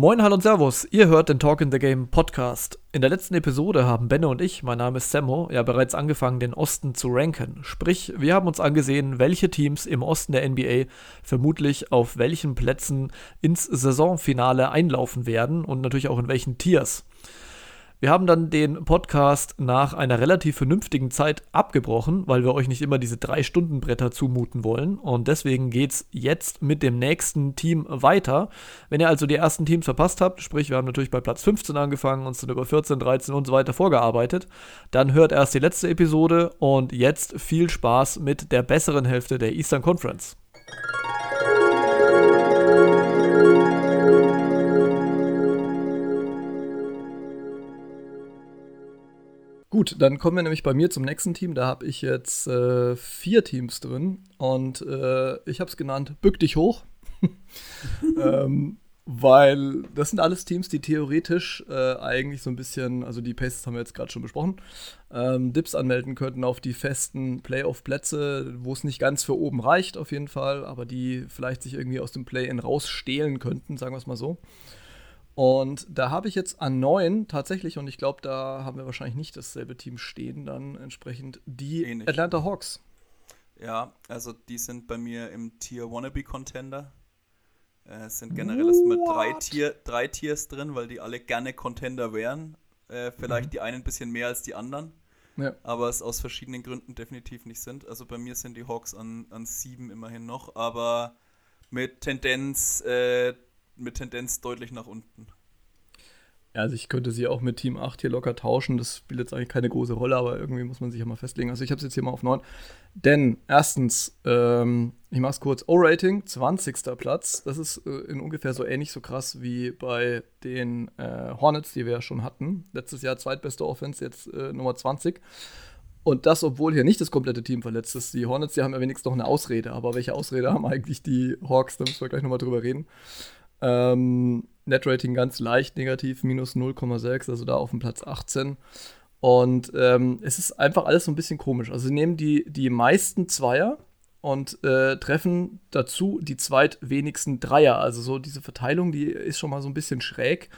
Moin, hallo und Servus. Ihr hört den Talk in the Game Podcast. In der letzten Episode haben Benne und ich, mein Name ist Sammo, ja bereits angefangen, den Osten zu ranken. Sprich, wir haben uns angesehen, welche Teams im Osten der NBA vermutlich auf welchen Plätzen ins Saisonfinale einlaufen werden und natürlich auch in welchen Tiers. Wir haben dann den Podcast nach einer relativ vernünftigen Zeit abgebrochen, weil wir euch nicht immer diese drei Stunden Bretter zumuten wollen. Und deswegen geht es jetzt mit dem nächsten Team weiter. Wenn ihr also die ersten Teams verpasst habt, sprich wir haben natürlich bei Platz 15 angefangen, uns dann über 14, 13 und so weiter vorgearbeitet, dann hört erst die letzte Episode und jetzt viel Spaß mit der besseren Hälfte der Eastern Conference. Gut, dann kommen wir nämlich bei mir zum nächsten Team. Da habe ich jetzt äh, vier Teams drin und äh, ich habe es genannt Bück dich hoch. ähm, weil das sind alles Teams, die theoretisch äh, eigentlich so ein bisschen, also die Pacers haben wir jetzt gerade schon besprochen, ähm, Dips anmelden könnten auf die festen Playoff-Plätze, wo es nicht ganz für oben reicht auf jeden Fall, aber die vielleicht sich irgendwie aus dem Play-In rausstehlen könnten, sagen wir es mal so. Und da habe ich jetzt an neun tatsächlich, und ich glaube, da haben wir wahrscheinlich nicht dasselbe Team stehen, dann entsprechend die Ähnlich. Atlanta Hawks. Ja, also die sind bei mir im Tier Wannabe Contender. Äh, es sind generell erstmal drei, Tier, drei Tiers drin, weil die alle gerne Contender wären. Äh, vielleicht mhm. die einen ein bisschen mehr als die anderen. Ja. Aber es aus verschiedenen Gründen definitiv nicht sind. Also bei mir sind die Hawks an, an sieben immerhin noch, aber mit Tendenz äh, mit Tendenz deutlich nach unten. Ja, also ich könnte sie auch mit Team 8 hier locker tauschen. Das spielt jetzt eigentlich keine große Rolle, aber irgendwie muss man sich ja mal festlegen. Also ich habe es jetzt hier mal auf 9. Denn erstens, ähm, ich mache es kurz, O-Rating, 20. Platz. Das ist äh, in ungefähr so ähnlich so krass wie bei den äh, Hornets, die wir ja schon hatten. Letztes Jahr zweitbeste Offense, jetzt äh, Nummer 20. Und das, obwohl hier nicht das komplette Team verletzt ist. Die Hornets, die haben ja wenigstens noch eine Ausrede. Aber welche Ausrede haben eigentlich die Hawks? Da müssen wir gleich nochmal drüber reden. Ähm, Netrating ganz leicht negativ, minus 0,6, also da auf dem Platz 18. Und ähm, es ist einfach alles so ein bisschen komisch. Also sie nehmen die, die meisten Zweier und äh, treffen dazu die zweitwenigsten Dreier. Also so diese Verteilung, die ist schon mal so ein bisschen schräg.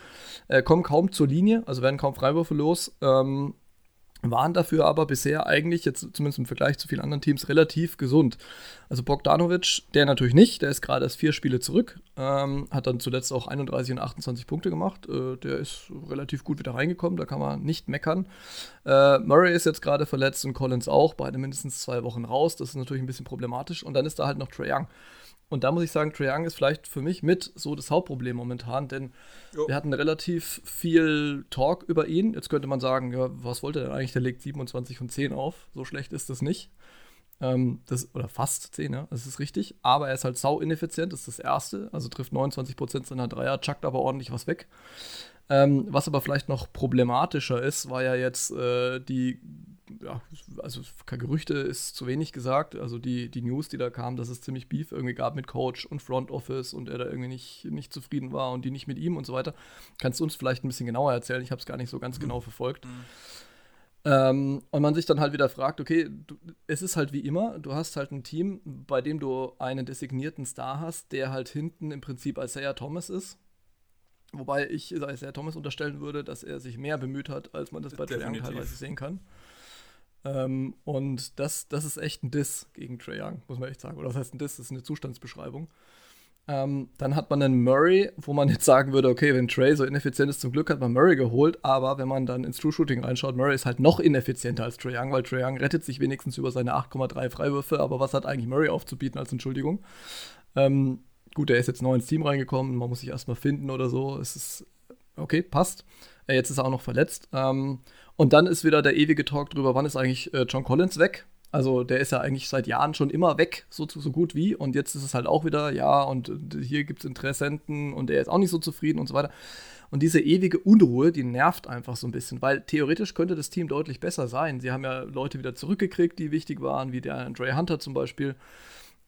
Äh, kommen kaum zur Linie, also werden kaum Freiwürfe los. Ähm, waren dafür aber bisher eigentlich, jetzt zumindest im Vergleich zu vielen anderen Teams, relativ gesund. Also Bogdanovic, der natürlich nicht, der ist gerade erst vier Spiele zurück, ähm, hat dann zuletzt auch 31 und 28 Punkte gemacht. Äh, der ist relativ gut wieder reingekommen, da kann man nicht meckern. Äh, Murray ist jetzt gerade verletzt und Collins auch, beide mindestens zwei Wochen raus. Das ist natürlich ein bisschen problematisch. Und dann ist da halt noch Trey Young. Und da muss ich sagen, Trae Young ist vielleicht für mich mit so das Hauptproblem momentan, denn jo. wir hatten relativ viel Talk über ihn. Jetzt könnte man sagen, ja, was wollte er denn eigentlich? Der legt 27 von 10 auf. So schlecht ist das nicht. Ähm, das, oder fast 10, ja, das ist richtig. Aber er ist halt sau ineffizient, das ist das Erste. Also trifft 29% seiner Dreier, chuckt aber ordentlich was weg. Ähm, was aber vielleicht noch problematischer ist, war ja jetzt äh, die ja, also Gerüchte ist zu wenig gesagt. Also die, die News, die da kamen, dass es ziemlich Beef irgendwie gab mit Coach und Front Office und er da irgendwie nicht, nicht zufrieden war und die nicht mit ihm und so weiter. Kannst du uns vielleicht ein bisschen genauer erzählen? Ich habe es gar nicht so ganz genau verfolgt. Mhm. Ähm, und man sich dann halt wieder fragt, okay, du, es ist halt wie immer, du hast halt ein Team, bei dem du einen designierten Star hast, der halt hinten im Prinzip Isaiah Thomas ist. Wobei ich Isaiah Thomas unterstellen würde, dass er sich mehr bemüht hat, als man das bei Trae Young teilweise sehen kann. Ähm, und das, das ist echt ein Diss gegen Trae Young, muss man echt sagen. Oder das heißt ein Diss, das ist eine Zustandsbeschreibung. Ähm, dann hat man einen Murray, wo man jetzt sagen würde, okay, wenn Trey so ineffizient ist, zum Glück hat man Murray geholt, aber wenn man dann ins True Shooting reinschaut, Murray ist halt noch ineffizienter als Trey Young, weil Trey Young rettet sich wenigstens über seine 8,3 Freiwürfe, aber was hat eigentlich Murray aufzubieten als Entschuldigung? Ähm, gut, er ist jetzt neu ins Team reingekommen, man muss sich erstmal finden oder so. Es ist okay, passt. Äh, jetzt ist er auch noch verletzt. Ähm, und dann ist wieder der ewige Talk drüber, wann ist eigentlich äh, John Collins weg? Also der ist ja eigentlich seit Jahren schon immer weg, so, so gut wie. Und jetzt ist es halt auch wieder, ja, und hier gibt es Interessenten und er ist auch nicht so zufrieden und so weiter. Und diese ewige Unruhe, die nervt einfach so ein bisschen, weil theoretisch könnte das Team deutlich besser sein. Sie haben ja Leute wieder zurückgekriegt, die wichtig waren, wie der Andre Hunter zum Beispiel.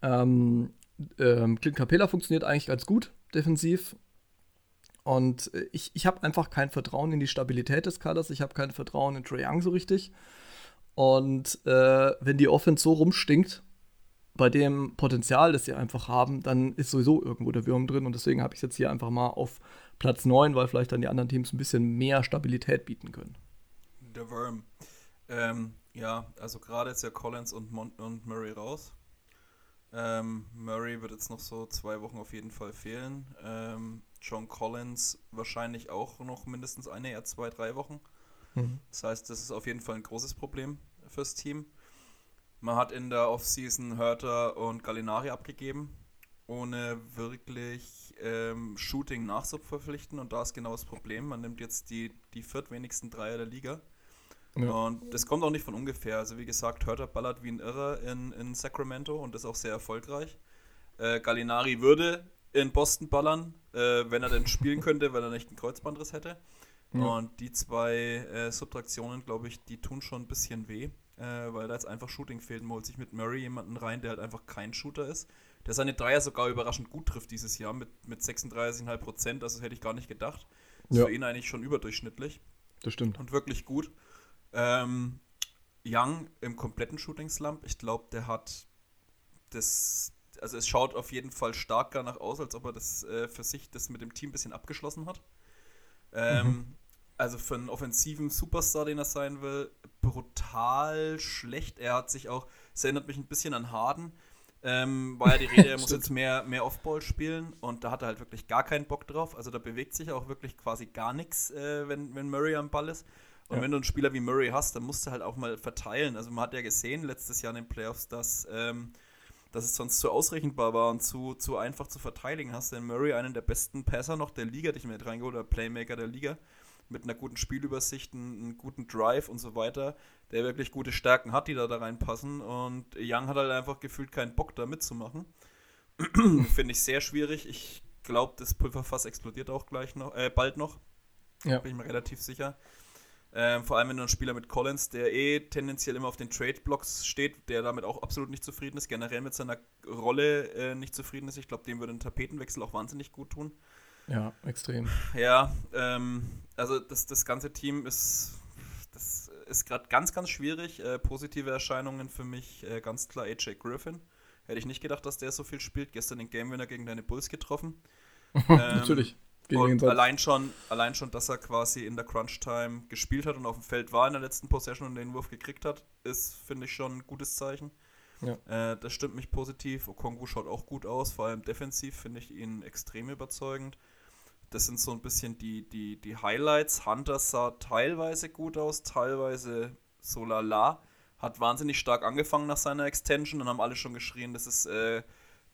Ähm, ähm, Clint Capella funktioniert eigentlich ganz gut defensiv. Und äh, ich, ich habe einfach kein Vertrauen in die Stabilität des Kaders. Ich habe kein Vertrauen in Trae Young so richtig. Und äh, wenn die Offense so rumstinkt, bei dem Potenzial, das sie einfach haben, dann ist sowieso irgendwo der Wurm drin. Und deswegen habe ich jetzt hier einfach mal auf Platz 9, weil vielleicht dann die anderen Teams ein bisschen mehr Stabilität bieten können. Der Worm. Ähm, ja, also gerade ist ja Collins und, Mon und Murray raus. Ähm, Murray wird jetzt noch so zwei Wochen auf jeden Fall fehlen. Ähm, John Collins wahrscheinlich auch noch mindestens eine, ja zwei, drei Wochen. Mhm. Das heißt, das ist auf jeden Fall ein großes Problem fürs Team. Man hat in der Offseason Hörter und Gallinari abgegeben, ohne wirklich ähm, Shooting nachzuverpflichten. Und da ist genau das Problem. Man nimmt jetzt die, die viertwenigsten Dreier der Liga. Ja. Und das kommt auch nicht von ungefähr. Also wie gesagt, Hörter ballert wie ein Irrer in, in Sacramento und ist auch sehr erfolgreich. Äh, Gallinari würde in Boston ballern, äh, wenn er denn spielen könnte, weil er nicht einen Kreuzbandriss hätte. Ja. Und die zwei äh, Subtraktionen, glaube ich, die tun schon ein bisschen weh, äh, weil da jetzt einfach Shooting fehlt. Man holt sich mit Murray jemanden rein, der halt einfach kein Shooter ist. Der seine Dreier sogar überraschend gut trifft dieses Jahr mit, mit 36,5 Prozent. Also das hätte ich gar nicht gedacht. Ja. für ihn eigentlich schon überdurchschnittlich. Das stimmt. Und wirklich gut. Ähm, Young im kompletten Shooting Slump. Ich glaube, der hat das. Also es schaut auf jeden Fall stark danach aus, als ob er das äh, für sich das mit dem Team ein bisschen abgeschlossen hat. Ähm, mhm. Also für einen offensiven Superstar, den er sein will, brutal schlecht. Er hat sich auch, es erinnert mich ein bisschen an Harden. Ähm, war ja die Rede, er muss jetzt mehr, mehr Offball spielen und da hat er halt wirklich gar keinen Bock drauf. Also da bewegt sich auch wirklich quasi gar nichts, äh, wenn, wenn Murray am Ball ist. Und ja. wenn du einen Spieler wie Murray hast, dann musst du halt auch mal verteilen. Also man hat ja gesehen letztes Jahr in den Playoffs, dass, ähm, dass es sonst zu ausrechenbar war und zu, zu einfach zu verteidigen. Hast du in Murray einen der besten Passer noch der Liga, dich mit reingeholt, oder Playmaker der Liga, mit einer guten Spielübersicht, einen, guten Drive und so weiter, der wirklich gute Stärken hat, die da, da reinpassen. Und Young hat halt einfach gefühlt keinen Bock da mitzumachen. Finde ich sehr schwierig. Ich glaube, das Pulverfass explodiert auch gleich noch, äh, bald noch. Ja. Bin ich mir relativ sicher. Ähm, vor allem, wenn du einen Spieler mit Collins, der eh tendenziell immer auf den Trade-Blocks steht, der damit auch absolut nicht zufrieden ist, generell mit seiner Rolle äh, nicht zufrieden ist. Ich glaube, dem würde ein Tapetenwechsel auch wahnsinnig gut tun. Ja, extrem. Ja, ähm, also das, das ganze Team ist, das ist gerade ganz, ganz schwierig. Äh, positive Erscheinungen für mich äh, ganz klar AJ Griffin. Hätte ich nicht gedacht, dass der so viel spielt. Gestern den Game Winner gegen deine Bulls getroffen. ähm, Natürlich. Und allein schon, allein schon, dass er quasi in der Crunch-Time gespielt hat und auf dem Feld war in der letzten Possession und den Wurf gekriegt hat, ist, finde ich, schon ein gutes Zeichen. Ja. Äh, das stimmt mich positiv. Okongu schaut auch gut aus, vor allem defensiv finde ich ihn extrem überzeugend. Das sind so ein bisschen die, die, die Highlights. Hunter sah teilweise gut aus, teilweise so lala. Hat wahnsinnig stark angefangen nach seiner Extension und haben alle schon geschrien, das ist äh,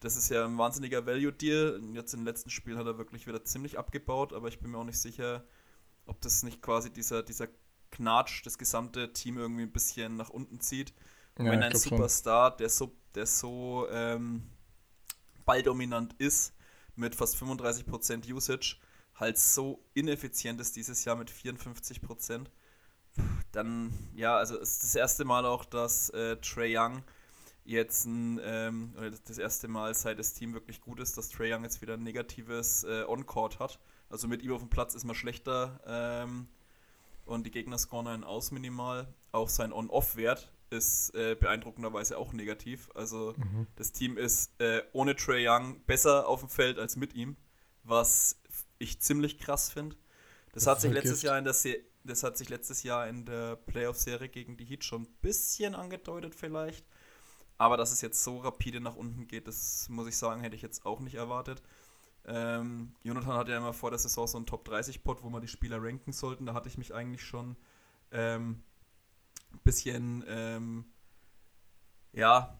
das ist ja ein wahnsinniger Value-Deal. Jetzt im letzten Spiel hat er wirklich wieder ziemlich abgebaut, aber ich bin mir auch nicht sicher, ob das nicht quasi dieser, dieser Knatsch das gesamte Team irgendwie ein bisschen nach unten zieht. Und ja, wenn ein Superstar, der so, der so ähm, balldominant ist, mit fast 35% Usage, halt so ineffizient ist dieses Jahr mit 54%, dann, ja, also es ist das erste Mal auch, dass äh, Trey Young jetzt ein, ähm, das erste Mal, seit das Team wirklich gut ist, dass Trey Young jetzt wieder ein negatives äh, On-Court hat. Also mit ihm auf dem Platz ist man schlechter ähm, und die Gegner scoren einen aus minimal. Auch sein On-Off-Wert ist äh, beeindruckenderweise auch negativ. Also mhm. das Team ist äh, ohne Trey Young besser auf dem Feld als mit ihm, was ich ziemlich krass finde. Das, das, hat sich letztes Jahr in der Se das hat sich letztes Jahr in der Playoff-Serie gegen die Heat schon ein bisschen angedeutet vielleicht. Aber dass es jetzt so rapide nach unten geht, das muss ich sagen, hätte ich jetzt auch nicht erwartet. Ähm, Jonathan hatte ja immer vor der Saison so einen Top 30-Pod, wo man die Spieler ranken sollten. Da hatte ich mich eigentlich schon ähm, ein bisschen, ähm, ja,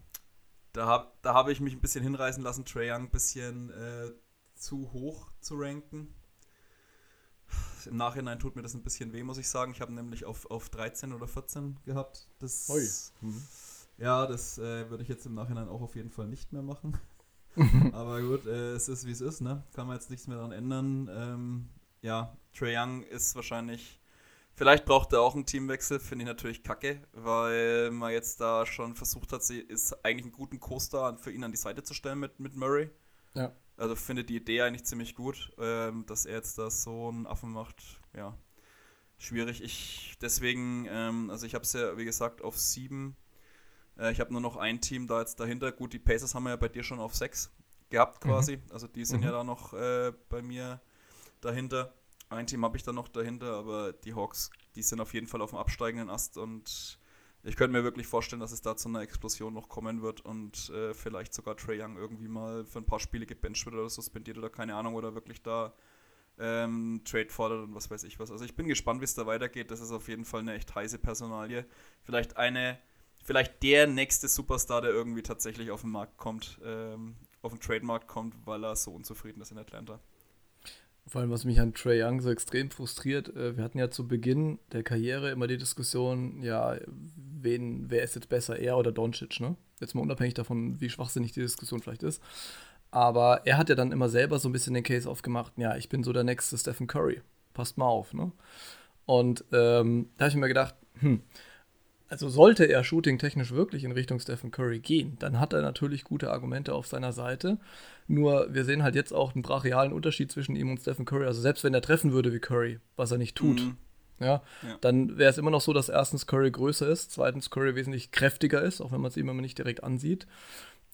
da habe da hab ich mich ein bisschen hinreißen lassen, Trae Young ein bisschen äh, zu hoch zu ranken. Im Nachhinein tut mir das ein bisschen weh, muss ich sagen. Ich habe nämlich auf, auf 13 oder 14 gehabt. Das, Ui. Mhm. Ja, das äh, würde ich jetzt im Nachhinein auch auf jeden Fall nicht mehr machen. Aber gut, äh, es ist wie es ist, ne? Kann man jetzt nichts mehr daran ändern. Ähm, ja, Trae Young ist wahrscheinlich. Vielleicht braucht er auch einen Teamwechsel, finde ich natürlich kacke, weil man jetzt da schon versucht hat, sie ist eigentlich einen guten Co-Star für ihn an die Seite zu stellen mit, mit Murray. Ja. Also finde die Idee eigentlich ziemlich gut, ähm, dass er jetzt da so einen Affen macht. Ja, schwierig. Ich deswegen, ähm, also ich habe es ja, wie gesagt, auf sieben Äh, ich habe nur noch ein Team da jetzt dahinter. Gut, die Pacers haben wir ja bei dir schon auf 6 gehabt mhm. quasi. Mhm. Also die sind mhm. ja da noch äh, bei mir dahinter. Ein Team habe ich da noch dahinter, aber die Hawks, die sind auf jeden Fall auf dem absteigenden Ast und ich könnte mir wirklich vorstellen, dass es da zu einer Explosion noch kommen wird und äh, vielleicht sogar Trey Young irgendwie mal für ein paar Spiele gebencht wird oder suspendiert oder keine Ahnung oder wirklich da ähm, Trade fordert und was weiß ich was. Also ich bin gespannt, wie es da weitergeht. Das ist auf jeden Fall eine echt heiße Personalie. Vielleicht eine, vielleicht der nächste Superstar, der irgendwie tatsächlich auf den Markt kommt, ähm, auf den Trademarkt kommt, weil er so unzufrieden ist in Atlanta. Vor allem, was mich an Trey Young so extrem frustriert, äh, wir hatten ja zu Beginn der Karriere immer die Diskussion, ja, wen, wer ist jetzt besser, er oder Doncic, ne? Jetzt mal unabhängig davon, wie schwachsinnig die Diskussion vielleicht ist. Aber er hat ja dann immer selber so ein bisschen den Case aufgemacht, ja, ich bin so der nächste Stephen Curry. Passt mal auf, ne? Und ähm, da habe ich mir gedacht, hm, also sollte er shooting-technisch wirklich in Richtung Stephen Curry gehen, dann hat er natürlich gute Argumente auf seiner Seite. Nur wir sehen halt jetzt auch einen brachialen Unterschied zwischen ihm und Stephen Curry. Also selbst wenn er treffen würde wie Curry, was er nicht tut, mhm. ja, ja, dann wäre es immer noch so, dass erstens Curry größer ist, zweitens Curry wesentlich kräftiger ist, auch wenn man es ihm immer nicht direkt ansieht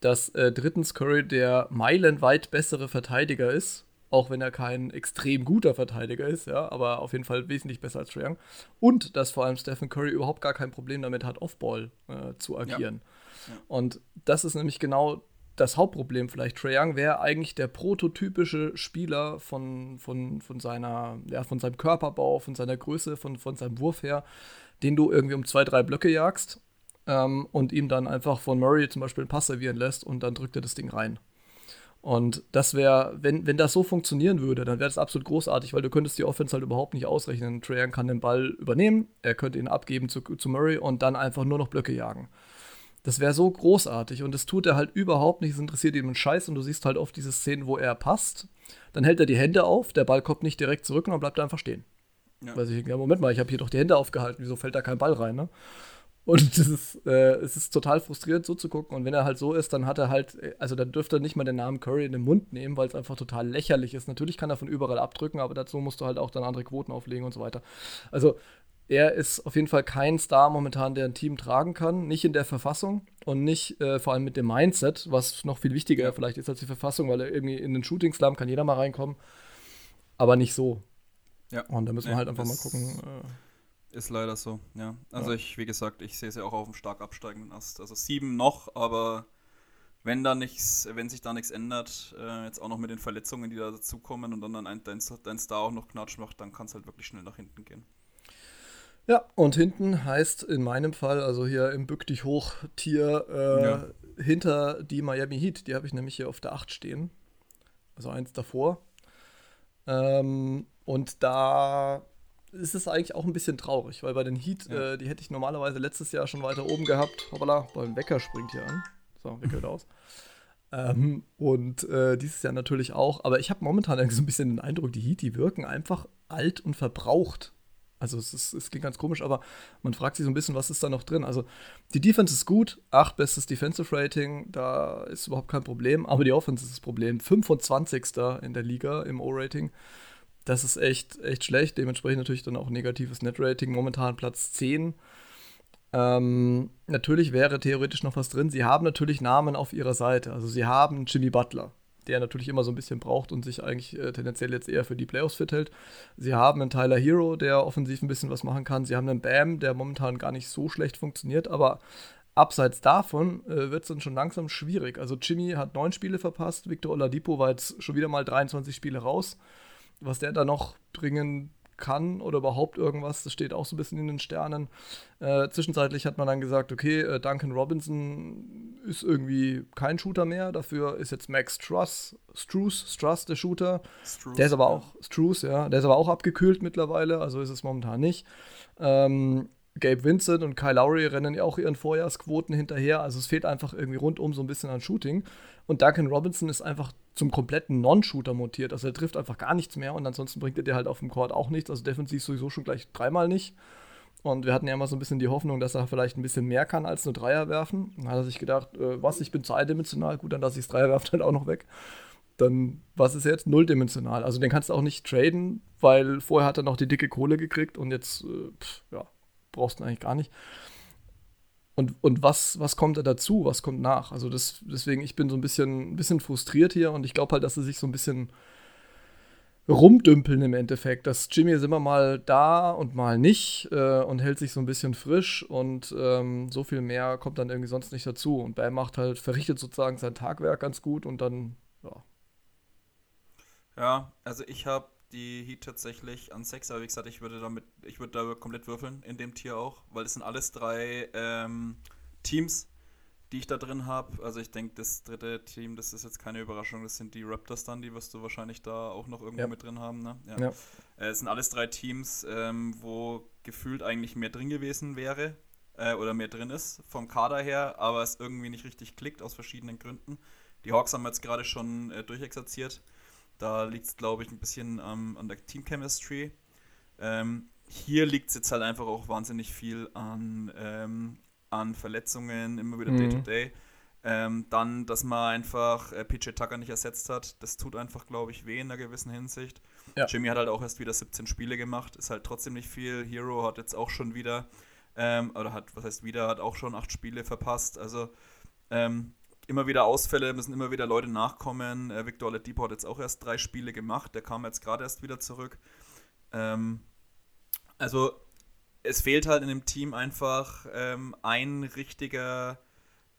dass äh, drittens Curry der meilenweit bessere Verteidiger ist, auch wenn er kein extrem guter Verteidiger ist, ja, aber auf jeden Fall wesentlich besser als Trae Young. Und dass vor allem Stephen Curry überhaupt gar kein Problem damit hat, Offball äh, zu agieren. Ja. Ja. Und das ist nämlich genau das Hauptproblem vielleicht. Trae Young wäre eigentlich der prototypische Spieler von, von, von, seiner, ja, von seinem Körperbau, von seiner Größe, von, von seinem Wurf her, den du irgendwie um zwei, drei Blöcke jagst ähm, und ihm dann einfach von Murray zum Beispiel einen Pass servieren lässt und dann drückt er das Ding rein. Und das wäre, wenn, wenn das so funktionieren würde, dann wäre das absolut großartig, weil du könntest die Offense halt überhaupt nicht ausrechnen. Young kann den Ball übernehmen, er könnte ihn abgeben zu, zu Murray und dann einfach nur noch Blöcke jagen. Das wäre so großartig und das tut er halt überhaupt nicht. Es interessiert ihn einen Scheiß und du siehst halt oft diese Szenen, wo er passt. Dann hält er die Hände auf, der Ball kommt nicht direkt zurück und dann bleibt er einfach stehen. Ja. Weil ich, ja, Moment mal, ich habe hier doch die Hände aufgehalten, wieso fällt da kein Ball rein, ne? Und das ist, äh, es ist total frustrierend so zu gucken. Und wenn er halt so ist, dann hat er halt, also dann dürfte er nicht mal den Namen Curry in den Mund nehmen, weil es einfach total lächerlich ist. Natürlich kann er von überall abdrücken, aber dazu musst du halt auch dann andere Quoten auflegen und so weiter. Also er ist auf jeden Fall kein Star momentan, der ein Team tragen kann. Nicht in der Verfassung und nicht äh, vor allem mit dem Mindset, was noch viel wichtiger vielleicht ist als die Verfassung, weil er irgendwie in den Shooting Slam kann jeder mal reinkommen. Aber nicht so. Ja. Und da müssen wir halt einfach mal gucken. Äh, ist leider so, ja. Also ja. ich, wie gesagt, ich sehe sie auch auf dem stark absteigenden Ast. Also sieben noch, aber wenn da nichts, wenn sich da nichts ändert, äh, jetzt auch noch mit den Verletzungen, die da dazukommen und dann, dann ein, dein, dein Star auch noch Knatsch macht, dann kann es halt wirklich schnell nach hinten gehen. Ja, und hinten heißt in meinem Fall, also hier im Bück dich hoch Tier, äh, ja. hinter die Miami Heat, die habe ich nämlich hier auf der 8 stehen. Also eins davor. Ähm, und da ist es eigentlich auch ein bisschen traurig, weil bei den Heat, ja. äh, die hätte ich normalerweise letztes Jahr schon weiter oben gehabt. Hoppala, beim Wecker springt hier an. So, Wecker aus. Ähm, und äh, dieses Jahr natürlich auch. Aber ich habe momentan so ein bisschen den Eindruck, die Heat, die wirken einfach alt und verbraucht. Also es, ist, es klingt ganz komisch, aber man fragt sich so ein bisschen, was ist da noch drin? Also die Defense ist gut, 8 bestes Defensive Rating, da ist überhaupt kein Problem, aber die Offense ist das Problem. 25. in der Liga im O-Rating. Das ist echt, echt schlecht. Dementsprechend natürlich dann auch negatives Net-Rating. Momentan Platz 10. Ähm, natürlich wäre theoretisch noch was drin. Sie haben natürlich Namen auf ihrer Seite. Also sie haben Jimmy Butler, der natürlich immer so ein bisschen braucht und sich eigentlich äh, tendenziell jetzt eher für die Playoffs fit hält. Sie haben einen Tyler Hero, der offensiv ein bisschen was machen kann. Sie haben einen Bam, der momentan gar nicht so schlecht funktioniert, aber abseits davon äh, wird es dann schon langsam schwierig. Also Jimmy hat neun Spiele verpasst, Victor Oladipo war jetzt schon wieder mal 23 Spiele raus was der da noch bringen kann oder überhaupt irgendwas, das steht auch so ein bisschen in den Sternen. Äh, zwischenzeitlich hat man dann gesagt, okay, äh, Duncan Robinson ist irgendwie kein Shooter mehr, dafür ist jetzt Max Struss, Struss, Struss der Shooter. Struce, der ist aber auch, Struss, ja, der ist aber auch abgekühlt mittlerweile, also ist es momentan nicht. Ähm, Gabe Vincent und Kyle Lowry rennen ja auch ihren Vorjahresquoten hinterher. Also es fehlt einfach irgendwie rundum so ein bisschen an Shooting. Und Duncan Robinson ist einfach zum kompletten Non-Shooter montiert. Also er trifft einfach gar nichts mehr und ansonsten bringt er dir halt auf dem Court auch nichts. Also defensiv sowieso schon gleich dreimal nicht. Und wir hatten ja immer so ein bisschen die Hoffnung, dass er vielleicht ein bisschen mehr kann als nur Dreier werfen. Dann hat er sich gedacht, äh, was, ich bin zweidimensional, gut, dann lasse ich das Dreier werfen halt auch noch weg. Dann, was ist jetzt? Nulldimensional. Also den kannst du auch nicht traden, weil vorher hat er noch die dicke Kohle gekriegt und jetzt, äh, pff, ja, brauchst du eigentlich gar nicht. Und, und was, was kommt da dazu, was kommt nach? Also das, deswegen, ich bin so ein bisschen, ein bisschen frustriert hier und ich glaube halt, dass sie sich so ein bisschen rumdümpeln im Endeffekt. Das Jimmy ist immer mal da und mal nicht äh, und hält sich so ein bisschen frisch und ähm, so viel mehr kommt dann irgendwie sonst nicht dazu. Und Bam macht halt, verrichtet sozusagen sein Tagwerk ganz gut und dann, ja. Ja, also ich habe die Heat tatsächlich an 6, aber wie gesagt, ich würde damit, ich würde da komplett würfeln in dem Tier auch, weil es sind alles drei ähm, Teams, die ich da drin habe. Also ich denke, das dritte Team, das ist jetzt keine Überraschung, das sind die Raptors dann, die wirst du wahrscheinlich da auch noch irgendwo ja. mit drin haben. Ne? Ja. ja. Äh, es sind alles drei Teams, ähm, wo gefühlt eigentlich mehr drin gewesen wäre äh, oder mehr drin ist vom Kader her, aber es irgendwie nicht richtig klickt aus verschiedenen Gründen. Die Hawks haben jetzt gerade schon äh, durchexerziert. Da liegt es, glaube ich, ein bisschen ähm, an der Team Chemistry. Ähm, hier liegt es jetzt halt einfach auch wahnsinnig viel an, ähm, an Verletzungen, immer wieder Day-to-Day. Mhm. -Day. Ähm, dann, dass man einfach äh, PJ Tucker nicht ersetzt hat, das tut einfach, glaube ich, weh in einer gewissen Hinsicht. Ja. Jimmy hat halt auch erst wieder 17 Spiele gemacht, ist halt trotzdem nicht viel. Hero hat jetzt auch schon wieder, ähm, oder hat, was heißt wieder, hat auch schon acht Spiele verpasst. Also ähm, immer wieder Ausfälle, müssen immer wieder Leute nachkommen. Äh, Victor Oladipo hat jetzt auch erst drei Spiele gemacht, der kam jetzt gerade erst wieder zurück. Ähm, also es fehlt halt in dem Team einfach ähm, ein richtiger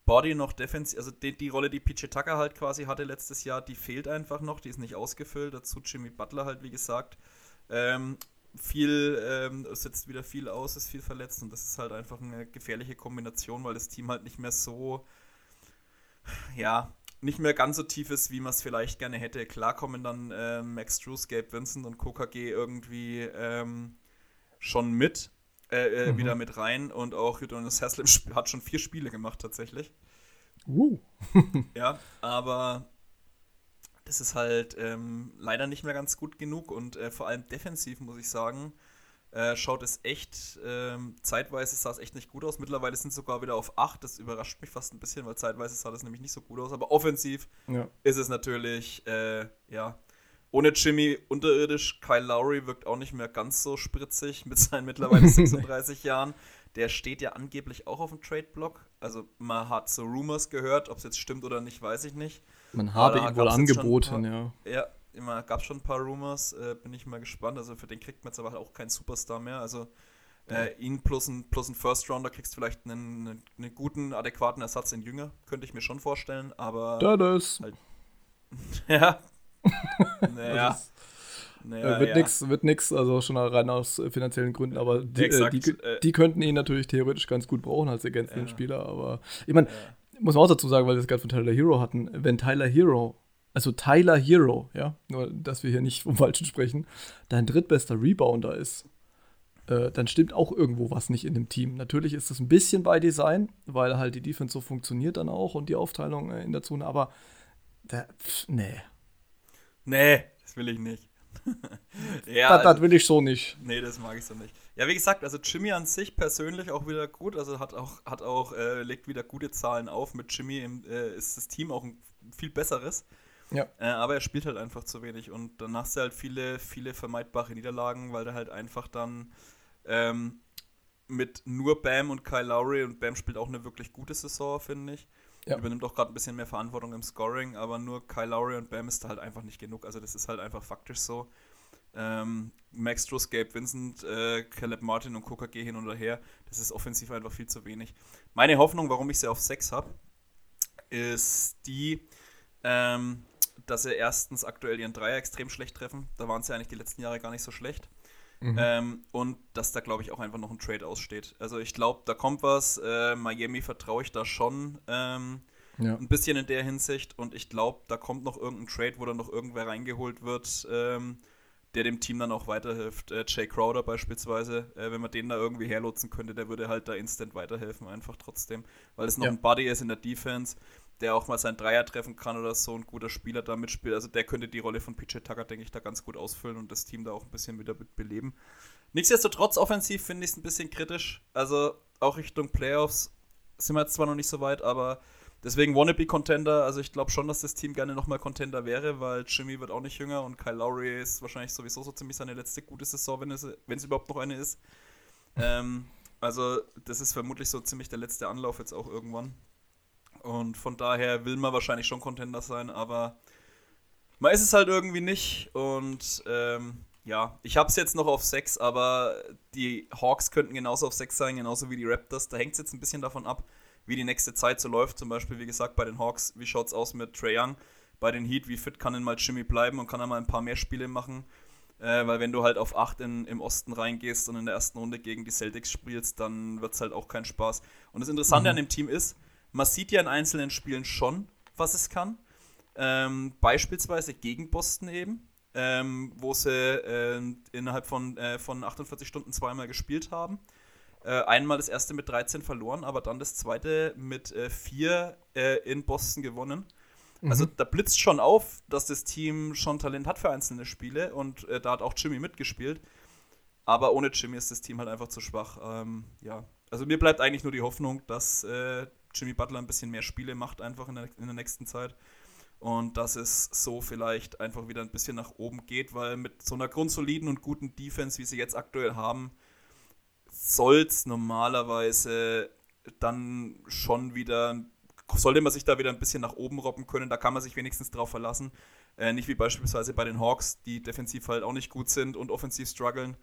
Body noch defensiv, also die, die, Rolle, die PJ Tucker halt quasi hatte letztes Jahr, die fehlt einfach noch, die ist nicht ausgefüllt. Dazu Jimmy Butler halt, wie gesagt. Ähm, viel, ähm, setzt wieder viel aus, ist viel verletzt und das ist halt einfach eine gefährliche Kombination, weil das Team halt nicht mehr so, ja, nicht mehr ganz so tief ist, wie man es vielleicht gerne hätte. Klar kommen dann äh, Max Drews, Gabe Vincent und KKG irgendwie ähm, schon mit, äh, äh, mhm. wieder mit rein und auch Udonis Haslem hat schon vier Spiele gemacht tatsächlich. Uh. ja, aber das ist halt ähm, leider nicht mehr ganz gut genug und äh, vor allem defensiv muss ich sagen, äh, schaut es echt, ähm, zeitweise sah es echt nicht gut aus. Mittlerweile sind es sogar wieder auf 8. Das überrascht mich fast ein bisschen, weil zeitweise sah das nämlich nicht so gut aus. Aber offensiv ja. ist es natürlich, äh, ja, ohne Jimmy unterirdisch. Kyle Lowry wirkt auch nicht mehr ganz so spritzig mit seinen mittlerweile 36 Jahren. Der steht ja angeblich auch auf dem Trade-Block. Also man hat so Rumors gehört, ob es jetzt stimmt oder nicht, weiß ich nicht. Man habe ihn wohl angeboten, ja. Ja, immer gab es schon ein paar Rumors, äh, bin ich mal gespannt. Also für den kriegt man jetzt aber auch keinen Superstar mehr. Also äh, ihn plus ein, plus ein First Rounder kriegst du vielleicht einen, einen, einen, guten, adäquaten Ersatz in Jünger, könnte ich mir schon vorstellen, aber. Das halt, ja, naja. Naja, äh, wird ja. nichts, wird nix, also schon rein aus finanziellen Gründen, aber die, äh, die, äh, die, könnten ihn natürlich theoretisch ganz gut brauchen als ergänzenden ja. Spieler, aber ich meine, ja. muss man auch dazu sagen, weil wir es gerade von Tyler Hero hatten, wenn Tyler Hero, also Tyler Hero, ja, nur dass wir hier nicht vom Falschen sprechen, dein drittbester Rebounder ist, äh, dann stimmt auch irgendwo was nicht in dem Team. Natürlich ist das ein bisschen bei Design, weil halt die Defense so funktioniert dann auch und die Aufteilung in der Zone, aber der, pff, nee, Nee, das will ich nicht. ja, das, das, also will ich so nicht. Nee, das mag ich so nicht. Ja, wie gesagt, also Jimmy an sich persönlich auch wieder gut, also hat auch, hat auch äh, legt wieder gute Zahlen auf. Mit Jimmy im, äh, ist das Team auch ein viel besseres. Ja. Äh, aber er spielt halt einfach zu wenig und dann hast du halt viele, viele vermeidbare Niederlagen, weil der halt einfach dann ähm, mit nur Bam und Kyle Lowry und Bam spielt auch eine wirklich gute Saison, finde ich. Ja. Übernimmt auch gerade ein bisschen mehr Verantwortung im Scoring, aber nur Kyle Lowry und Bam ist da halt einfach nicht genug. Also das ist halt einfach faktisch so. Ähm, Max Struss, Gabe Vincent, äh, Caleb Martin und gehen hin und her. Das ist offensiv einfach viel zu wenig. Meine Hoffnung, warum ich sie auf 6 habe, ist die, ähm, dass sie erstens aktuell ihren Dreier extrem schlecht treffen. Da waren sie eigentlich die letzten Jahre gar nicht so schlecht. Mhm. Ähm, und dass da, glaube ich, auch einfach noch ein Trade aussteht. Also ich glaube, da kommt was. Äh, Miami vertraue ich da schon ähm, ja. ein bisschen in der Hinsicht. Und ich glaube, da kommt noch irgendein Trade, wo dann noch irgendwer reingeholt wird, ähm, der dem Team dann auch weiterhilft. Äh, Jay Crowder beispielsweise, äh, wenn man den da irgendwie herlotsen könnte, der würde halt da instant weiterhelfen, einfach trotzdem. Weil es noch ja. ein Buddy ist in der Defense der auch mal seinen Dreier treffen kann oder so, ein guter Spieler da mitspielt. Also der könnte die Rolle von PJ Tucker, denke ich, da ganz gut ausfüllen und das Team da auch ein bisschen wieder beleben. Nichtsdestotrotz, offensiv finde ich es ein bisschen kritisch. Also auch Richtung Playoffs sind wir jetzt zwar noch nicht so weit, aber deswegen Wannabe-Contender. Also ich glaube schon, dass das Team gerne nochmal Contender wäre, weil Jimmy wird auch nicht jünger und Kyle Lowry ist wahrscheinlich sowieso so ziemlich seine letzte gute Saison, wenn es, wenn es überhaupt noch eine ist. Ähm, Also, das ist vermutlich so ziemlich der letzte Anlauf jetzt auch irgendwann. Und von daher will man wahrscheinlich schon Contender sein, aber man ist es halt irgendwie nicht. Und ähm, ja, ich habe es jetzt noch auf 6, aber die Hawks könnten genauso auf 6 sein, genauso wie die Raptors. Da hängt es jetzt ein bisschen davon ab, wie die nächste Zeit so läuft. Zum Beispiel, wie gesagt, bei den Hawks, wie schaut es aus mit Trae Young? Bei den Heat, wie fit kann denn mal Jimmy bleiben und kann er mal ein paar mehr Spiele machen? Äh, weil wenn du halt auf 8 in, im Osten reingehst und in der ersten Runde gegen die Celtics spielst, dann wird es halt auch kein Spaß. Und das Interessante mhm. an dem Team ist, man sieht ja in einzelnen Spielen schon, was es kann. Ähm, beispielsweise gegen Boston eben, ähm, wo sie äh, innerhalb von, äh, von 48 Stunden zweimal gespielt haben. Äh, einmal das erste mit 13 verloren, aber dann das zweite mit 4 äh, äh, in Boston gewonnen. Also mhm. da blitzt schon auf, dass das Team schon Talent hat für einzelne Spiele und äh, da hat auch Jimmy mitgespielt. Aber ohne Jimmy ist das Team halt einfach zu schwach. Ähm, ja, also mir bleibt eigentlich nur die Hoffnung, dass äh, Jimmy Butler ein bisschen mehr Spiele macht einfach in der, in der nächsten Zeit und dass es so vielleicht einfach wieder ein bisschen nach oben geht, weil mit so einer grundsoliden und guten Defense, wie sie jetzt aktuell haben, soll es normalerweise dann schon wieder sollte man sich da wieder ein bisschen nach oben robben können. Da kann man sich wenigstens drauf verlassen. Äh, nicht wie beispielsweise bei den Hawks, die defensiv halt auch nicht gut sind und offensiv strugglen.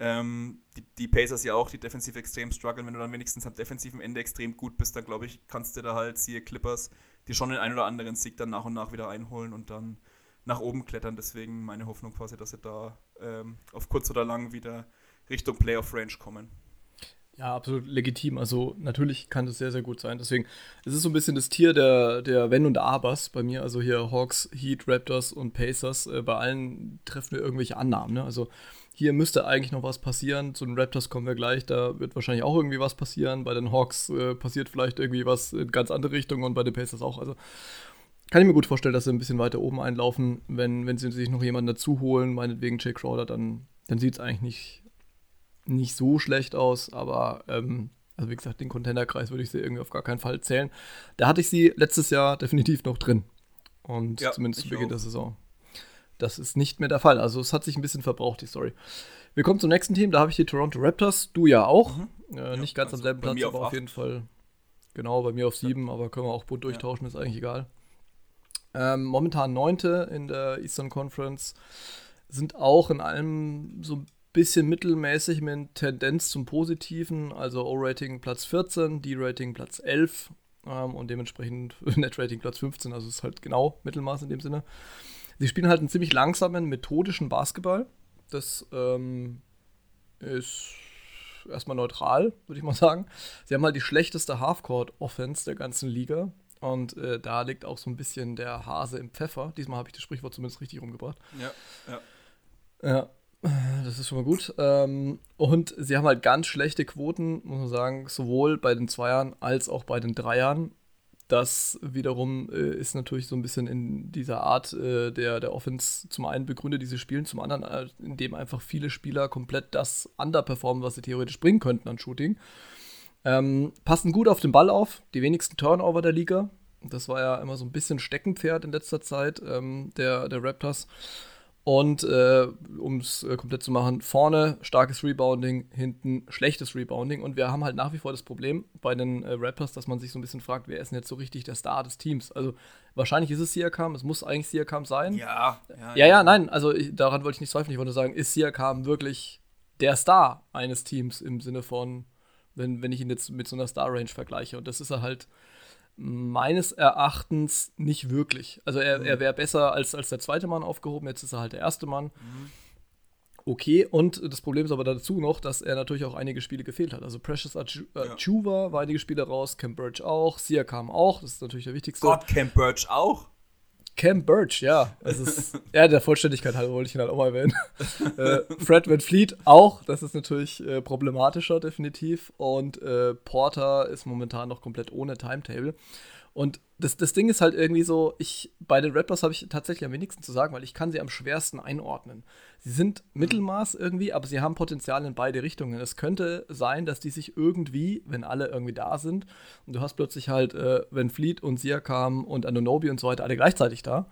Ähm, die, die, Pacers ja auch, die defensiv extrem strugglen. Wenn du dann wenigstens am defensiven Ende extrem gut bist, dann glaube ich, kannst du da halt, siehe Clippers, die schon den einen oder anderen Sieg dann nach und nach wieder einholen und dann nach oben klettern. Deswegen meine Hoffnung quasi, dass sie da ähm, auf kurz oder lang wieder Richtung Playoff-Range kommen. Ja, absolut legitim. Also natürlich kann das sehr, sehr gut sein. Deswegen, es ist so ein bisschen das Tier der, der Wenn und Abers bei mir. Also hier Hawks, Heat, Raptors und Pacers. Äh, bei allen treffen wir irgendwelche Annahmen. Ne? Also hier müsste eigentlich noch was passieren. Zu den Raptors kommen wir gleich. Da wird wahrscheinlich auch irgendwie was passieren. Bei den Hawks äh, passiert vielleicht irgendwie was in ganz andere Richtung und bei den Pacers auch. Also kann ich mir gut vorstellen, dass sie ein bisschen weiter oben einlaufen. Wenn, wenn sie sich noch jemanden dazu holen, meinetwegen Jay Crowder, dann, dann sieht es eigentlich nicht nicht so schlecht aus, aber ähm, also wie gesagt, den Contender-Kreis würde ich sie irgendwie auf gar keinen Fall zählen. Da hatte ich sie letztes Jahr definitiv noch drin. Und ja, zumindest zu Beginn auch. der Saison. Das ist nicht mehr der Fall. Also es hat sich ein bisschen verbraucht, die Story. Wir kommen zum nächsten Team, da habe ich die Toronto Raptors, du ja auch. Mhm. Äh, nicht ja, ganz am selben Platz, aber auf, auf jeden Fall. Genau, bei mir auf sieben, ja. aber können wir auch bunt durchtauschen, ist eigentlich egal. Ähm, momentan neunte in der Eastern Conference sind auch in allem so ein bisschen mittelmäßig mit Tendenz zum Positiven, also O-Rating Platz 14, D-Rating Platz 11 ähm, und dementsprechend Net-Rating Platz 15, also ist halt genau Mittelmaß in dem Sinne. Sie spielen halt einen ziemlich langsamen, methodischen Basketball. Das ähm, ist erstmal neutral, würde ich mal sagen. Sie haben halt die schlechteste Halfcourt-Offense der ganzen Liga. Und äh, da liegt auch so ein bisschen der Hase im Pfeffer. Diesmal habe ich das Sprichwort zumindest richtig rumgebracht. Ja, ja. Ja, das ist schon mal gut. Ähm, und sie haben halt ganz schlechte Quoten, muss man sagen, sowohl bei den Zweiern als auch bei den Dreiern. Das wiederum äh, ist natürlich so ein bisschen in dieser Art äh, der, der Offense zum einen begründet, diese Spielen, zum anderen, äh, indem einfach viele Spieler komplett das underperformen, was sie theoretisch bringen könnten an Shooting. Ähm, passen gut auf den Ball auf, die wenigsten Turnover der Liga. Das war ja immer so ein bisschen Steckenpferd in letzter Zeit ähm, der, der Raptors. Und äh, um es äh, komplett zu machen, vorne starkes Rebounding, hinten schlechtes Rebounding. Und wir haben halt nach wie vor das Problem bei den äh, Rappers, dass man sich so ein bisschen fragt, wer ist denn jetzt so richtig der Star des Teams? Also wahrscheinlich ist es Siakam, es muss eigentlich Siakam sein. Ja, ja, ja, ja nein, also ich, daran wollte ich nicht zweifeln. Ich wollte sagen, ist Siakam wirklich der Star eines Teams im Sinne von, wenn, wenn ich ihn jetzt mit so einer Star-Range vergleiche. Und das ist er halt meines Erachtens nicht wirklich. Also er, mhm. er wäre besser als, als der zweite Mann aufgehoben, jetzt ist er halt der erste Mann. Mhm. Okay, und das Problem ist aber dazu noch, dass er natürlich auch einige Spiele gefehlt hat. Also Precious Achuva ja. war einige Spiele raus, Cam Birch auch, Siakam auch, das ist natürlich der wichtigste. Gott, Cam Birch auch? Cam Birch, ja. Es ist, ja, der Vollständigkeit halber wollte ich ihn halt auch mal erwähnen. äh, Fred Van Fleet auch, das ist natürlich äh, problematischer, definitiv. Und äh, Porter ist momentan noch komplett ohne Timetable. Und das, das Ding ist halt irgendwie so, ich, bei den Raptors habe ich tatsächlich am wenigsten zu sagen, weil ich kann sie am schwersten einordnen. Sie sind Mittelmaß irgendwie, aber sie haben Potenzial in beide Richtungen. Es könnte sein, dass die sich irgendwie, wenn alle irgendwie da sind, und du hast plötzlich halt, äh, wenn Fleet und Siakam und Anonobi und so weiter alle gleichzeitig da,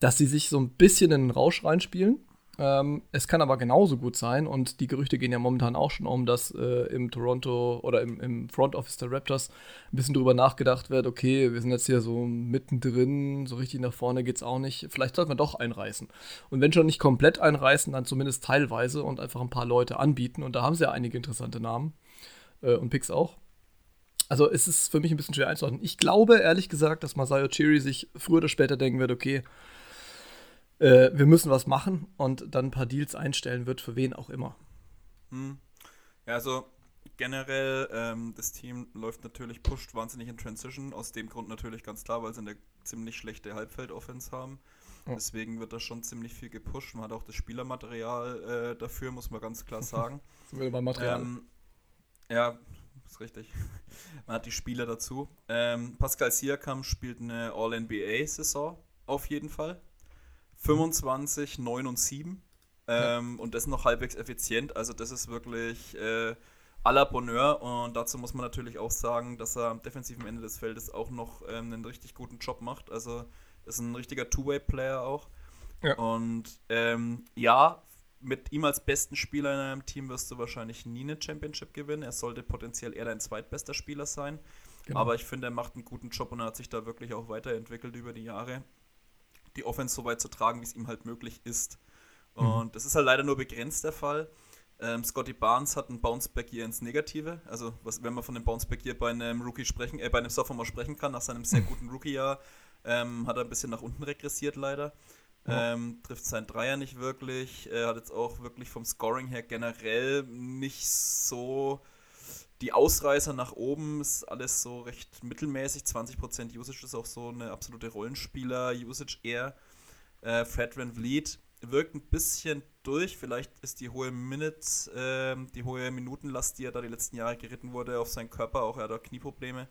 dass sie sich so ein bisschen in den Rausch reinspielen Ähm, es kann aber genauso gut sein, und die Gerüchte gehen ja momentan auch schon um, dass äh, im Toronto oder im, im, Front Office der Raptors ein bisschen drüber nachgedacht wird, okay, wir sind jetzt hier so mittendrin, so richtig nach vorne geht es auch nicht, vielleicht sollten wir doch einreißen. Und wenn schon nicht komplett einreißen, dann zumindest teilweise und einfach ein paar Leute anbieten. Und da haben sie ja einige interessante Namen äh, und Picks auch. Also es ist für mich ein bisschen schwer einzuordnen. Ich glaube ehrlich gesagt, dass Masayo Chiri sich früher oder später denken wird, okay, äh, wir müssen was machen und dann ein paar Deals einstellen wird, für wen auch immer. Hm. Ja, also generell, ähm, das Team läuft natürlich, pusht wahnsinnig in Transition, aus dem Grund natürlich ganz klar, weil sie eine ziemlich schlechte Halbfeld-Offense haben. Ja. Deswegen wird da schon ziemlich viel gepusht. Man hat auch das Spielermaterial äh, dafür, muss man ganz klar sagen. Sind wir beim Material? Ähm, ja, ist richtig. Man hat die Spieler dazu. Ähm, Pascal Siakam spielt eine All-NBA-Saison auf jeden Fall. 25, 9 und 7. Ähm, ja. Und das noch halbwegs effizient. Also das ist wirklich äh, à la Bonheur. Und dazu muss man natürlich auch sagen, dass er am defensiven Ende des Feldes auch noch ähm, einen richtig guten Job macht. Also ist ein richtiger Two-Way-Player auch. Ja. Und ähm, ja, mit ihm als besten Spieler in einem Team wirst du wahrscheinlich nie eine Championship gewinnen. Er sollte potenziell eher dein zweitbester Spieler sein. Genau. Aber ich finde, er macht einen guten Job und er hat sich da wirklich auch weiterentwickelt über die Jahre die Offense so weit zu tragen, wie es ihm halt möglich ist. Mhm. Und mhm. das ist halt leider nur begrenzt der Fall. Ähm, Scotty Barnes hat ein Bounceback hier ins Negative. Also, was, wenn man von einem Bounceback hier bei einem Rookie sprechen, äh, bei einem Sophomore sprechen kann, nach seinem sehr guten Rookie-Jahr, ähm, hat er ein bisschen nach unten regressiert leider. Ja. Ähm, trifft sein Dreier nicht wirklich. Er hat jetzt auch wirklich vom Scoring her generell nicht so die Ausreißer nach oben ist alles so recht mittelmäßig. 20% Usage ist auch so eine absolute Rollenspieler-Usage eher. Äh, Fred Van Vliet wirkt ein bisschen durch. Vielleicht ist die hohe Minutes, äh, die hohe Minutenlast, die er da die letzten Jahre geritten wurde, auf seinen Körper, auch er hat auch Knieprobleme.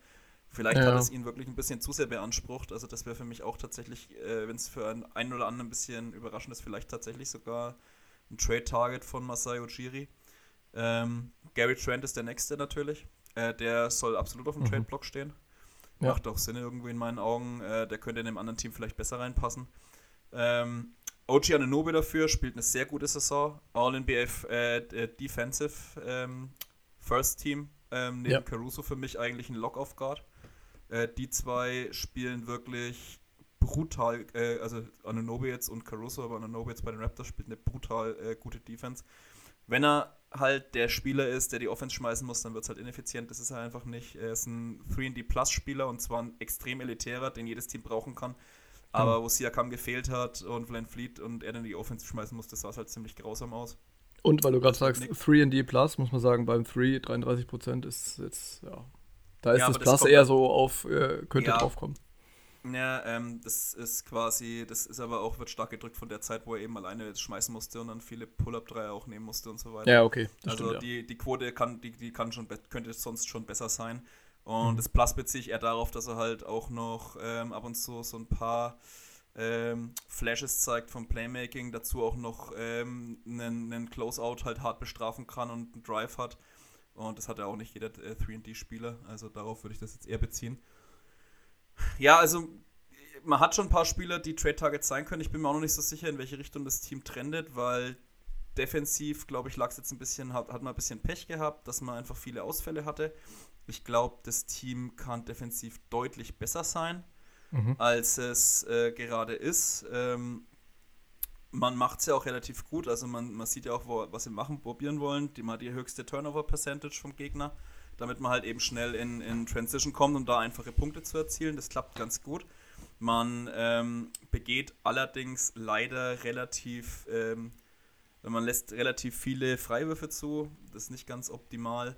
Vielleicht ja. hat es ihn wirklich ein bisschen zu sehr beansprucht. Also das wäre für mich auch tatsächlich, äh, wenn es für einen, einen oder anderen ein bisschen überraschend ist, vielleicht tatsächlich sogar ein Trade-Target von Masai Ujiri. Ähm, Gary Trent ist der nächste natürlich. Äh, der soll absolut auf dem mhm. Trade-Block stehen. Ja. Macht auch Sinn irgendwie in meinen Augen. Äh, der könnte in dem anderen Team vielleicht besser reinpassen. Ähm, OG Ananobi dafür spielt eine sehr gute Saison. All in BF äh, Defensive ähm, First Team. Ähm, neben ja. Caruso für mich eigentlich ein Lock-Off-Guard. Äh, die zwei spielen wirklich brutal, äh, also Ananobi jetzt und Caruso, aber Ananobi jetzt bei den Raptors spielt eine brutal äh, gute Defense. Wenn er halt der Spieler ist, der die Offense schmeißen muss, dann wird es halt ineffizient. Das ist er einfach nicht. Er ist ein 3D-Plus-Spieler und zwar ein extrem elitärer, den jedes Team brauchen kann. Aber mhm. wo Siakam gefehlt hat und Van Fleet und er dann die Offense schmeißen musste, sah es halt ziemlich grausam aus. Und weil du gerade sagst, 3D Plus, muss man sagen, beim 3 33% ist jetzt, ja. Da ist ja, das Plus eher so auf, äh, könnte ja, draufkommen. Ja, ähm, das ist quasi, das ist aber auch, wird stark gedrückt von der Zeit, wo er eben alleine schmeißen musste und dann viele Pull-Up-Dreier auch nehmen musste und so weiter. Ja, okay. Also stimmt, die, ja. die Quote kann, die, die kann schon, könnte sonst schon besser sein. Und mhm. das Plus beziehe ich eher darauf, dass er halt auch noch ähm, ab und zu so ein paar ähm, Flashes zeigt vom Playmaking, dazu auch noch ähm, einen, einen Closeout halt hart bestrafen kann und einen Drive hat. Und das hat ja auch nicht jeder äh, 3D-Spieler, also darauf würde ich das jetzt eher beziehen. Ja, also man hat schon ein paar Spieler, die Trade-Targets sein können. Ich bin mir auch noch nicht so sicher, in welche Richtung das Team trendet, weil defensiv, glaube ich, lag es jetzt ein bisschen, hat, hat man ein bisschen Pech gehabt, dass man einfach viele Ausfälle hatte. Ich glaube, das Team kann defensiv deutlich besser sein, mhm. als es äh, gerade ist. Ähm, man macht es ja auch relativ gut, also man, man sieht ja auch, wo, was sie machen, probieren wollen. Die mal die höchste Turnover-Percentage vom Gegner damit man halt eben schnell in, in Transition kommt, um da einfache Punkte zu erzielen. Das klappt ganz gut. Man ähm, begeht allerdings leider relativ, ähm, man lässt relativ viele Freiwürfe zu. Das ist nicht ganz optimal.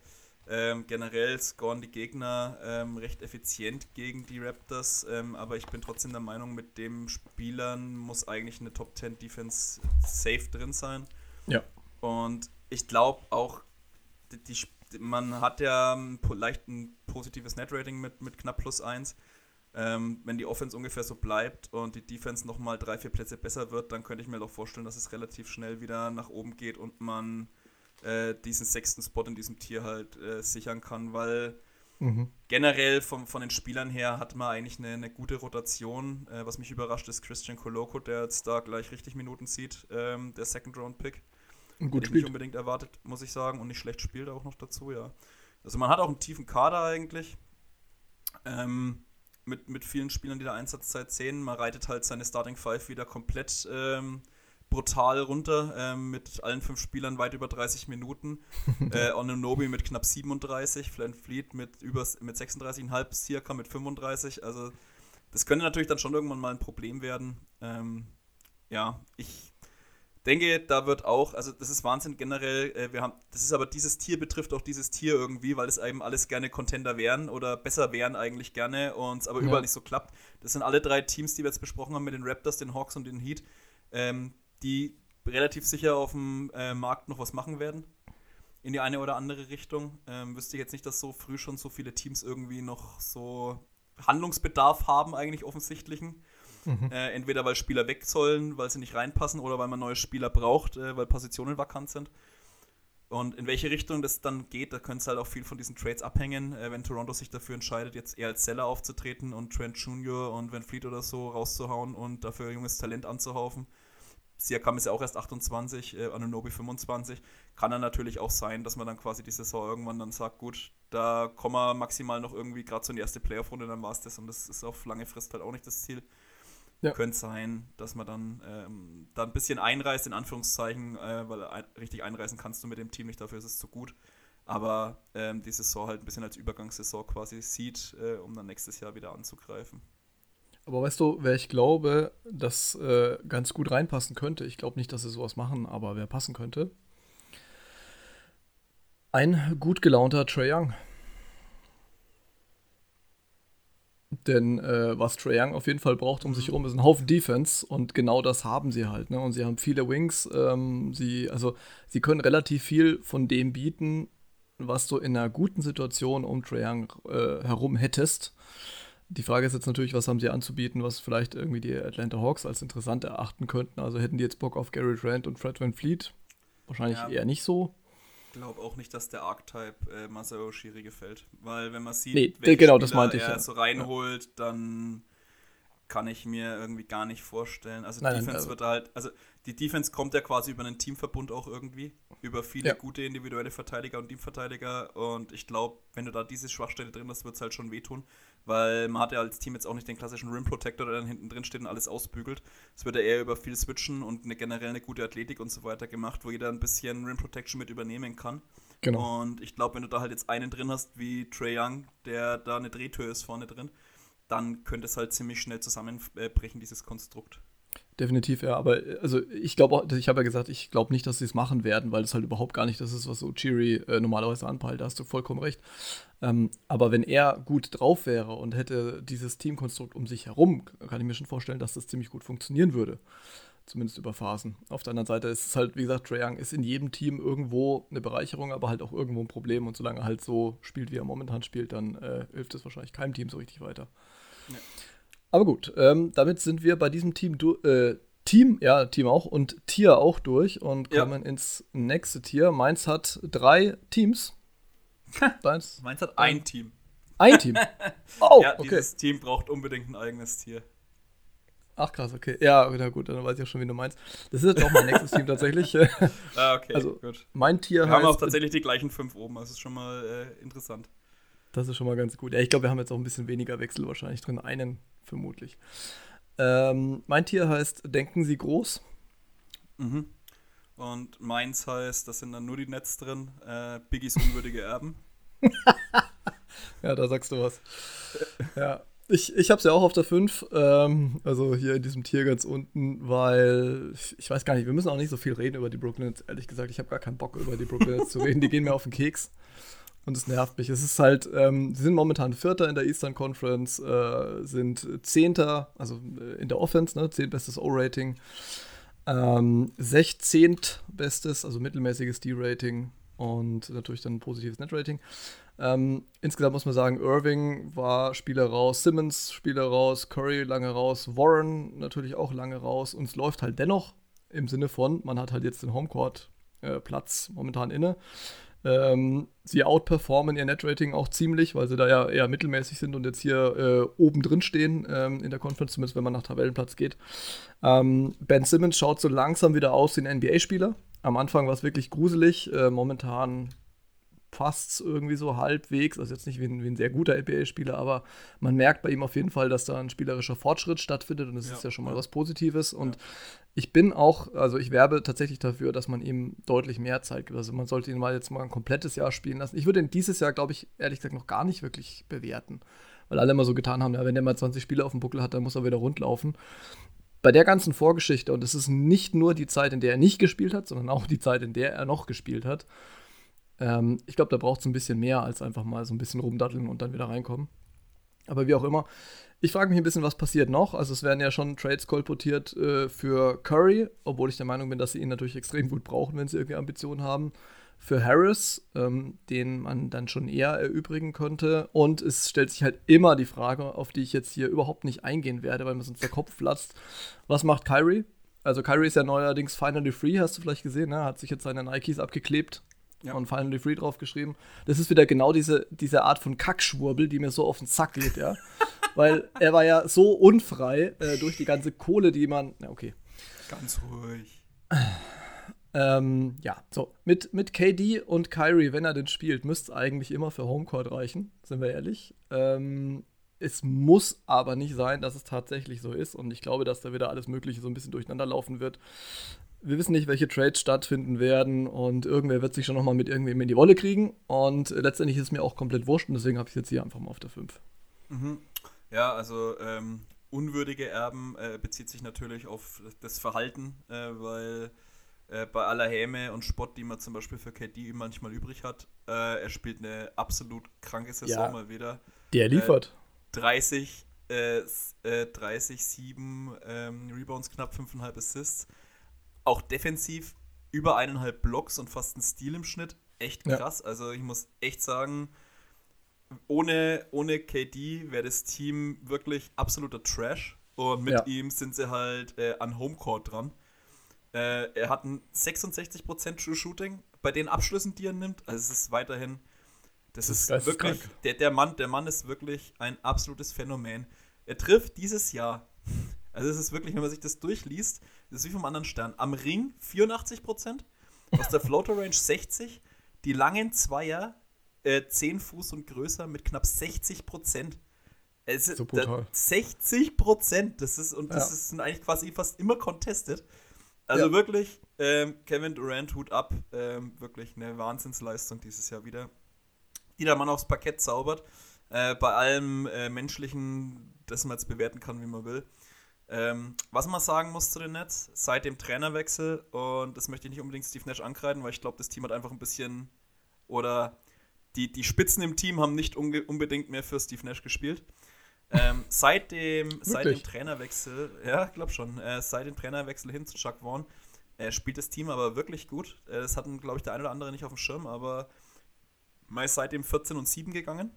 Ähm, generell scoren die Gegner ähm, recht effizient gegen die Raptors, ähm, aber ich bin trotzdem der Meinung, mit den Spielern muss eigentlich eine Top 10 Defense safe drin sein. Ja. Und ich glaube auch, die, die, man hat ja ein leicht ein positives Net-Rating mit, mit knapp plus 1. Ähm, wenn die Offense ungefähr so bleibt und die Defense nochmal drei, vier Plätze besser wird, dann könnte ich mir doch vorstellen, dass es relativ schnell wieder nach oben geht und man äh, diesen sechsten Spot in diesem Tier halt äh, sichern kann, weil Mhm. Generell vom, von den Spielern her hat man eigentlich eine, eine gute Rotation. Äh, was mich überrascht, ist Christian Coloco, der jetzt da gleich richtig Minuten sieht, ähm, der Second-Round-Pick. Gut ich nicht unbedingt erwartet, muss ich sagen, und nicht schlecht spielt auch noch dazu, ja. Also man hat auch einen tiefen Kader eigentlich. Ähm, mit, mit vielen Spielern, die da Einsatzzeit sehen. Man reitet halt seine Starting Five wieder komplett ähm, brutal runter, ähm, mit allen fünf Spielern weit über 30 Minuten. äh, Ononobi mit knapp 37, Flan Fleet mit, über, mit 36,5, circa mit 35. Also das könnte natürlich dann schon irgendwann mal ein Problem werden. Ähm, ja, ich denke, da wird auch, also das ist Wahnsinn generell, äh, wir haben, das ist aber dieses Tier betrifft auch dieses Tier irgendwie, weil es eben alles gerne Contender wären oder besser wären eigentlich gerne und es aber ja. überall nicht so klappt. Das sind alle drei Teams, die wir jetzt besprochen haben mit den Raptors, den Hawks und den Heat, ähm, die relativ sicher auf dem äh, Markt noch was machen werden. In die eine oder andere Richtung. Ähm, wüsste ich jetzt nicht, dass so früh schon so viele Teams irgendwie noch so Handlungsbedarf haben, eigentlich offensichtlichen. Mhm. Äh, entweder weil Spieler weg sollen, weil sie nicht reinpassen oder weil man neue Spieler braucht, äh, weil Positionen vakant sind. Und in welche Richtung das dann geht, da könnte es halt auch viel von diesen Trades abhängen. Äh, wenn Toronto sich dafür entscheidet, jetzt eher als Seller aufzutreten und Trent Jr. und Van Fleet oder so rauszuhauen und dafür junges Talent anzuhaufen. Siakam ist ja auch erst 28, äh, Anunobi 25. Kann dann natürlich auch sein, dass man dann quasi die Saison irgendwann dann sagt, gut, da kommen wir maximal noch irgendwie gerade so in die erste Playoff-Runde, dann war es das. Und das ist auf lange Frist halt auch nicht das Ziel. Ja. Könnte sein, dass man dann ähm, da ein bisschen einreißt, in Anführungszeichen, äh, weil ein, richtig einreißen kannst du mit dem Team nicht, dafür ist es zu gut. Aber ähm, die Saison halt ein bisschen als Übergangssaison quasi sieht, äh, um dann nächstes Jahr wieder anzugreifen. Aber weißt du, wer ich glaube, das äh, ganz gut reinpassen könnte, ich glaube nicht, dass sie sowas machen, aber wer passen könnte, ein gut gelaunter Trae Young. Denn äh, was Trae Young auf jeden Fall braucht um sich herum, ist ein Haufen Defense und genau das haben sie halt. Ne? Und sie haben viele Wings. Ähm, sie, also, sie können relativ viel von dem bieten, was du in einer guten Situation um Trae Young äh, herum hättest. Die Frage ist jetzt natürlich, was haben sie anzubieten, was vielleicht irgendwie die Atlanta Hawks als interessant erachten könnten. Also hätten die jetzt Bock auf Gary Trent und Fred Van Fleet? Wahrscheinlich ja. eher nicht so glaube auch nicht, dass der Archetype äh, Masao Shiri gefällt. Weil wenn man sieht, nee, welche genau, das meinte ich, er ja. so reinholt, dann kann ich mir irgendwie gar nicht vorstellen. Also nein, Defense nein, also wird halt, also die Defense kommt ja quasi über einen Teamverbund auch irgendwie, über viele ja. gute individuelle Verteidiger und Teamverteidiger und ich glaube, wenn du da diese Schwachstelle drin hast, wird es halt schon wehtun, weil man hat ja als Team jetzt auch nicht den klassischen Rim Protector, der dann hinten drin steht und alles ausbügelt. Es wird ja eher über viel Switchen und eine generell eine gute Athletik und so weiter gemacht, wo jeder ein bisschen Rim Protection mit übernehmen kann. Genau. Und ich glaube, wenn du da halt jetzt einen drin hast wie Trey Young, der da eine Drehtür ist vorne drin, dann könnte es halt ziemlich schnell zusammenbrechen, dieses Konstrukt. Definitiv, ja. Aber also ich glaube, ich habe ja gesagt, ich glaube nicht, dass sie es machen werden, weil es halt überhaupt gar nicht das ist, was so Chiri äh, normalerweise anpeilt. Da hast du vollkommen recht. Ähm, aber wenn er gut drauf wäre und hätte dieses Teamkonstrukt um sich herum, kann ich mir schon vorstellen, dass das ziemlich gut funktionieren würde. Zumindest über Phasen. Auf der anderen Seite ist es halt, wie gesagt, Trae Young ist in jedem Team irgendwo eine Bereicherung, aber halt auch irgendwo ein Problem. Und solange er halt so spielt, wie er momentan spielt, dann äh, hilft es wahrscheinlich keinem Team so richtig weiter. Aber gut, ähm, damit sind wir bei diesem Team, äh, Team, ja, Team auch und Tier auch durch und kommen ja. ins nächste Tier. Mainz hat drei Teams. Deins? Mainz hat ein Team. Ein Team. Oh, ja, okay. dieses Team braucht unbedingt ein eigenes Tier. Ach krass, okay. Ja, na gut, dann weiß ich auch schon, wie du meinst. Das ist jetzt auch mein nächstes Team tatsächlich. ah, okay, also, gut. Mein Tier wir heißt. Haben auch tatsächlich die gleichen fünf oben, das ist schon mal äh, interessant. Das ist schon mal ganz gut. Ja, ich glaube, wir haben jetzt auch ein bisschen weniger Wechsel wahrscheinlich drin. Einen vermutlich. Ähm, mein Tier heißt Denken Sie groß. Mhm. Und meins heißt, das sind dann nur die Netz drin, äh, Biggies unwürdige Erben. ja, da sagst du was. ja. Ich, ich habe es ja auch auf der 5, ähm, also hier in diesem Tier ganz unten, weil ich, weiß gar nicht, wir müssen auch nicht so viel reden über die Brooklyn Ehrlich gesagt, ich habe gar keinen Bock über die Brooklyn zu reden. Die gehen mir auf den Keks. Und es nervt mich. Es ist halt, ähm, sie sind momentan Vierter in der Eastern Conference, äh, sind Zehnter, also äh, in der Offense, ne, zehntbestes O-Rating, ähm, 16. bestes, also mittelmäßiges D-Rating und natürlich dann ein positives Net-Rating. Ähm, insgesamt muss man sagen, Irving war Spieler raus, Simmons Spieler raus, Curry lange raus, Warren natürlich auch lange raus und es läuft halt dennoch im Sinne von, man hat halt jetzt den Homecourt-Platz äh, momentan inne. Ähm, sie outperformen ihr Netrating auch ziemlich, weil sie da ja eher mittelmäßig sind und jetzt hier äh, oben drin stehen ähm, in der Conference, zumindest wenn man nach Tabellenplatz geht. Ähm, ben Simmons schaut so langsam wieder aus wie ein NBA-Spieler. Am Anfang war es wirklich gruselig. Äh, momentan passt irgendwie so halbwegs. Also jetzt nicht wie ein, wie ein sehr guter NBA-Spieler, aber man merkt bei ihm auf jeden Fall, dass da ein spielerischer Fortschritt stattfindet und das ja, ist ja schon mal ja. was Positives. Und. Ich bin auch, also ich werbe tatsächlich dafür, dass man ihm deutlich mehr Zeit gibt. Also man sollte ihn mal jetzt mal ein komplettes Jahr spielen lassen. Ich würde ihn dieses Jahr, glaube ich, ehrlich gesagt noch gar nicht wirklich bewerten. Weil alle immer so getan haben, ja, wenn der mal 20 Spiele auf dem Buckel hat, dann muss er wieder rundlaufen bei der ganzen Vorgeschichte, und es ist nicht nur die Zeit, in der er nicht gespielt hat, sondern auch die Zeit, in der er noch gespielt hat, ähm, ich glaube, da braucht es ein bisschen mehr als einfach mal so ein bisschen rumdatteln und dann wieder reinkommen. Aber wie auch immer. Ich frage mich ein bisschen, was passiert noch. Also es werden ja schon Trades kolportiert äh, für Curry, obwohl ich der Meinung bin, dass sie ihn natürlich extrem gut brauchen, wenn sie irgendwie Ambitionen haben. Für Harris, ähm, den man dann schon eher erübrigen könnte. Und es stellt sich halt immer die Frage, auf die ich jetzt hier überhaupt nicht eingehen werde, weil mir sonst der Kopf platzt. Was macht Kyrie? Also Kyrie ist ja neuerdings finally free, hast du vielleicht gesehen, ne? Hat sich jetzt seine Nikes abgeklebt ja. und Finally Free draufgeschrieben. Das ist wieder genau diese, diese Art von Kackschwurbel, die mir so auf den Sack geht, ja. Weil er war ja so unfrei äh, durch die ganze Kohle, die man. Na, okay. Ganz ruhig. Ähm, ja, so. Mit, mit KD und Kyrie, wenn er denn spielt, müsste es eigentlich immer für Homecourt reichen, sind wir ehrlich. Ähm, es muss aber nicht sein, dass es tatsächlich so ist. Und ich glaube, dass da wieder alles Mögliche so ein bisschen durcheinander laufen wird wir wissen nicht, welche Trades stattfinden werden und irgendwer wird sich schon nochmal mit irgendwem in die Wolle kriegen. Und letztendlich ist es mir auch komplett wurscht und deswegen habe ich es jetzt hier einfach mal auf der 5. Mhm. Ja, also ähm, unwürdige Erben äh, bezieht sich natürlich auf das Verhalten, äh, weil äh, bei aller Häme und Spott, die man zum Beispiel für KD manchmal übrig hat, äh, er spielt eine absolut kranke Saison ja, mal wieder. Der liefert. 30, 30, 7 ähm, Rebounds, knapp 5,5 Assists auch defensiv über eineinhalb Blocks und fast ein Stil im Schnitt. Echt krass. Ja. Also ich muss echt sagen, ohne, ohne KD wäre das Team wirklich absoluter Trash. Und mit ja. ihm sind sie halt äh, an Homecourt dran. Äh, er hat ein 66% True Shooting bei den Abschlüssen, die er nimmt. Also es ist weiterhin. Das, das ist, wirklich. Der, der, Mann, der Mann ist wirklich ein absolutes Phänomen. Er trifft dieses Jahr also es ist wirklich, wenn man sich das durchliest, das ist wie vom anderen Stern. Am Ring 84%, aus der Floater Range 60%, die langen Zweier äh, 10 Fuß und größer mit knapp 60%. Es ist so brutal. 60% das ist, und das ja. ist eigentlich quasi fast immer contested. Also ja. wirklich, ähm, Kevin Durant, Hut ab, ähm, wirklich eine Wahnsinnsleistung dieses Jahr wieder, die der Mann aufs Parkett zaubert. Äh, bei allem äh, Menschlichen, das man jetzt bewerten kann, wie man will. Ähm, was man sagen muss zu den Nets, seit dem Trainerwechsel, und das möchte ich nicht unbedingt Steve Nash ankreiden, weil ich glaube, das Team hat einfach ein bisschen, oder die, die Spitzen im Team haben nicht unbedingt mehr für Steve Nash gespielt. Ähm, seit, dem, seit dem Trainerwechsel, ja, glaub schon, äh, seit dem Trainerwechsel hin zu Chuck Vaughn äh, spielt das Team aber wirklich gut. Äh, das hatten, glaube ich, der eine oder andere nicht auf dem Schirm, aber mal seitdem 14 und 7 gegangen.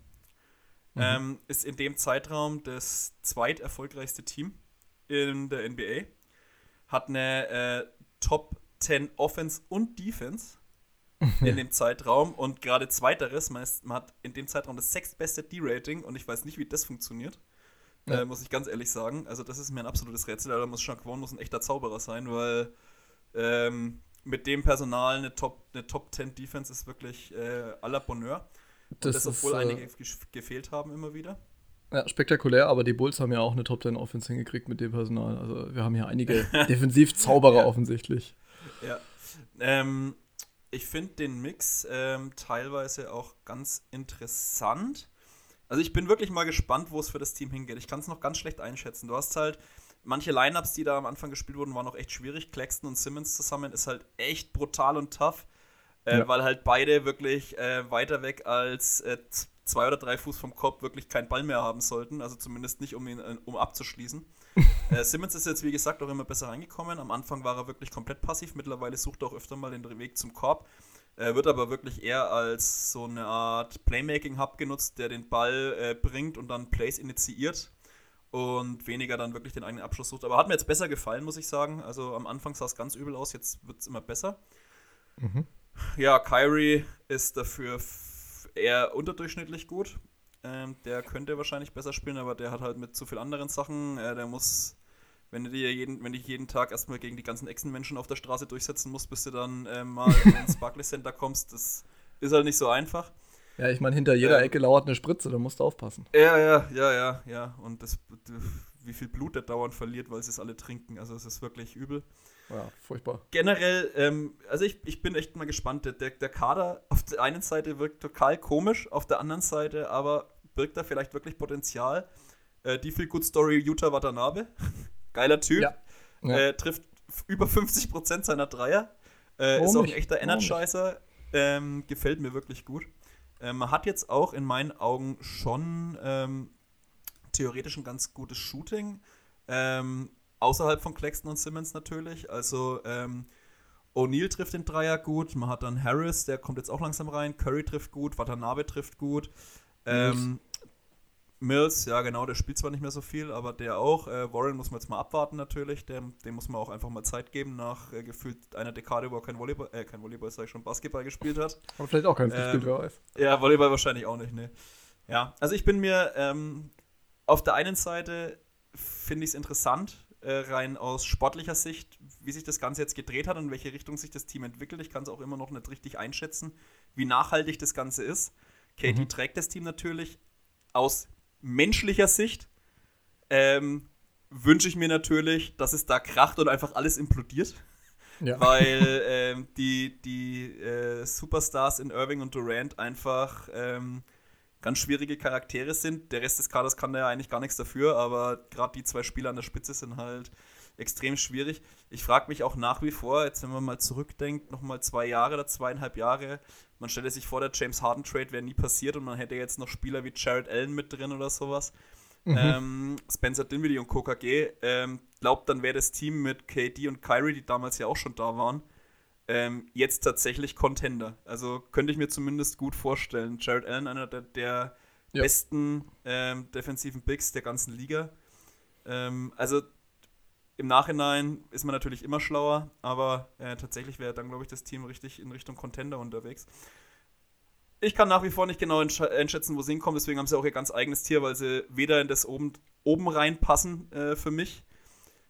Mhm. Ähm, ist in dem Zeitraum das zweiterfolgreichste Team in der NBA, hat eine äh, Top 10 Offense und Defense in dem Zeitraum und gerade zweiteres, man, ist, man, hat in dem Zeitraum das sechstbeste D-Rating und ich weiß nicht, wie das funktioniert. Ja. Äh, muss ich ganz ehrlich sagen. Also, das ist mir ein absolutes Rätsel. Da muss Kwon muss ein echter Zauberer sein, weil ähm, mit dem Personal eine Top, eine Top 10 Defense ist wirklich äh, à la Bonheur. Das, das obwohl ist, äh, einige gefehlt haben immer wieder. Ja, spektakulär, aber die Bulls haben ja auch eine Top 10 Offense hingekriegt mit dem Personal. Also wir haben hier einige Defensivzauberer ja. offensichtlich. Ja. Ähm, ich finde den Mix ähm, teilweise auch ganz interessant. Also ich bin wirklich mal gespannt, wo es für das Team hingeht. Ich kann es noch ganz schlecht einschätzen. Du hast halt manche Lineups, die da am Anfang gespielt wurden, waren auch echt schwierig. Claxton und Simmons zusammen ist halt echt brutal und tough, äh, ja. weil halt beide wirklich äh, weiter weg als äh, zwei oder drei Fuß vom Kopf wirklich keinen Ball mehr haben sollten, also zumindest nicht, um ihn äh, um abzuschließen. äh, Simmons ist jetzt, wie gesagt, auch immer besser reingekommen. Am Anfang war er wirklich komplett passiv, mittlerweile sucht er auch öfter mal den Weg zum Korb. Er wird aber wirklich eher als so eine Art Playmaking-Hub genutzt, der den Ball äh, bringt und dann Plays initiiert und weniger dann wirklich den eigenen Abschluss sucht. Aber hat mir jetzt besser gefallen, muss ich sagen. Also am Anfang sah es ganz übel aus, jetzt wird es immer besser. Mhm. Ja, Kyrie ist dafür eher unterdurchschnittlich gut. Ähm, der könnte wahrscheinlich besser spielen, aber der hat halt mit zu vielen anderen Sachen, äh, der muss, wenn du dir jeden, wenn dich jeden Tag erstmal gegen die ganzen Echsenmenschen auf der Straße durchsetzen musst, bis du dann äh, mal ins Barclays Center kommst, das ist halt nicht so einfach. Ja, ich meine, hinter jeder Ecke lauert eine Spritze, da musst du aufpassen. Ja, ja, ja, ja, ja. Und das, wie viel Blut der dauernd verliert, weil sie es alle trinken. Also es ist wirklich übel. Ja, furchtbar. Generell, ähm, also ich, ich bin echt mal gespannt. Der, der Kader auf der einen Seite wirkt total komisch, auf der anderen Seite aber birgt da vielleicht wirklich Potenzial. Äh, die Feel Good Story Utah Watanabe. Geiler Typ. Ja. Ja. Äh, trifft über 50% seiner Dreier. Äh, ist auch ein echter Energizer. Ähm, gefällt mir wirklich gut. Ähm, hat jetzt auch in meinen Augen schon ähm, theoretisch ein ganz gutes Shooting. Ähm, außerhalb von Claxton und Simmons natürlich. Also ähm, O'Neal trifft den Dreier gut. Man hat dann Harris, der kommt jetzt auch langsam rein. Curry trifft gut. Watanabe trifft gut. Ähm, Mills, ja genau, der spielt zwar nicht mehr so viel, aber der auch. Äh, Warren muss man jetzt mal abwarten natürlich. Dem, dem muss man auch einfach mal Zeit geben, nach äh, gefühlt einer Dekade, wo er kein Volleyball, äh, kein Volleyball, sag ich schon, Basketball gespielt hat. Aber vielleicht auch keins ähm, gespielt, wer weiß. Ja, Volleyball wahrscheinlich auch nicht, ne. Ja, also ich bin mir ähm, auf der einen Seite finde ich es interessant, äh, rein aus sportlicher Sicht, wie sich das Ganze jetzt gedreht hat und in welche Richtung sich das Team entwickelt. Ich kann es auch immer noch nicht richtig einschätzen, wie nachhaltig das Ganze ist. Katie mhm. trägt das Team natürlich aus menschlicher Sicht. Ähm, wünsche ich mir natürlich, dass es da kracht und einfach alles implodiert. Ja. Weil ähm, die, die äh, Superstars in Irving und Durant einfach ähm, ganz schwierige Charaktere sind. Der Rest des Kaders kann da ja eigentlich gar nichts dafür, aber gerade die zwei Spieler an der Spitze sind halt extrem schwierig. Ich frage mich auch nach wie vor, jetzt wenn man mal zurückdenkt, nochmal zwei Jahre oder zweieinhalb Jahre, man stelle sich vor, der James Harden Trade wäre nie passiert und man hätte jetzt noch Spieler wie Jared Allen mit drin oder sowas. Mhm. Ähm, Spencer Dinwiddie und KKG. Ähm, glaubt, dann wäre das Team mit KD und Kyrie, die damals ja auch schon da waren, ähm, jetzt tatsächlich Contender. Also könnte ich mir zumindest gut vorstellen. Jared Allen, einer der, der ja. besten ähm, defensiven Bigs der ganzen Liga. Ähm, also im Nachhinein ist man natürlich immer schlauer, aber äh, tatsächlich wäre dann, glaube ich, das Team richtig in Richtung Contender unterwegs. Ich kann nach wie vor nicht genau einschätzen, wo sie hinkommen, deswegen haben sie auch ihr ganz eigenes Tier, weil sie weder in das oben, oben reinpassen äh, für mich,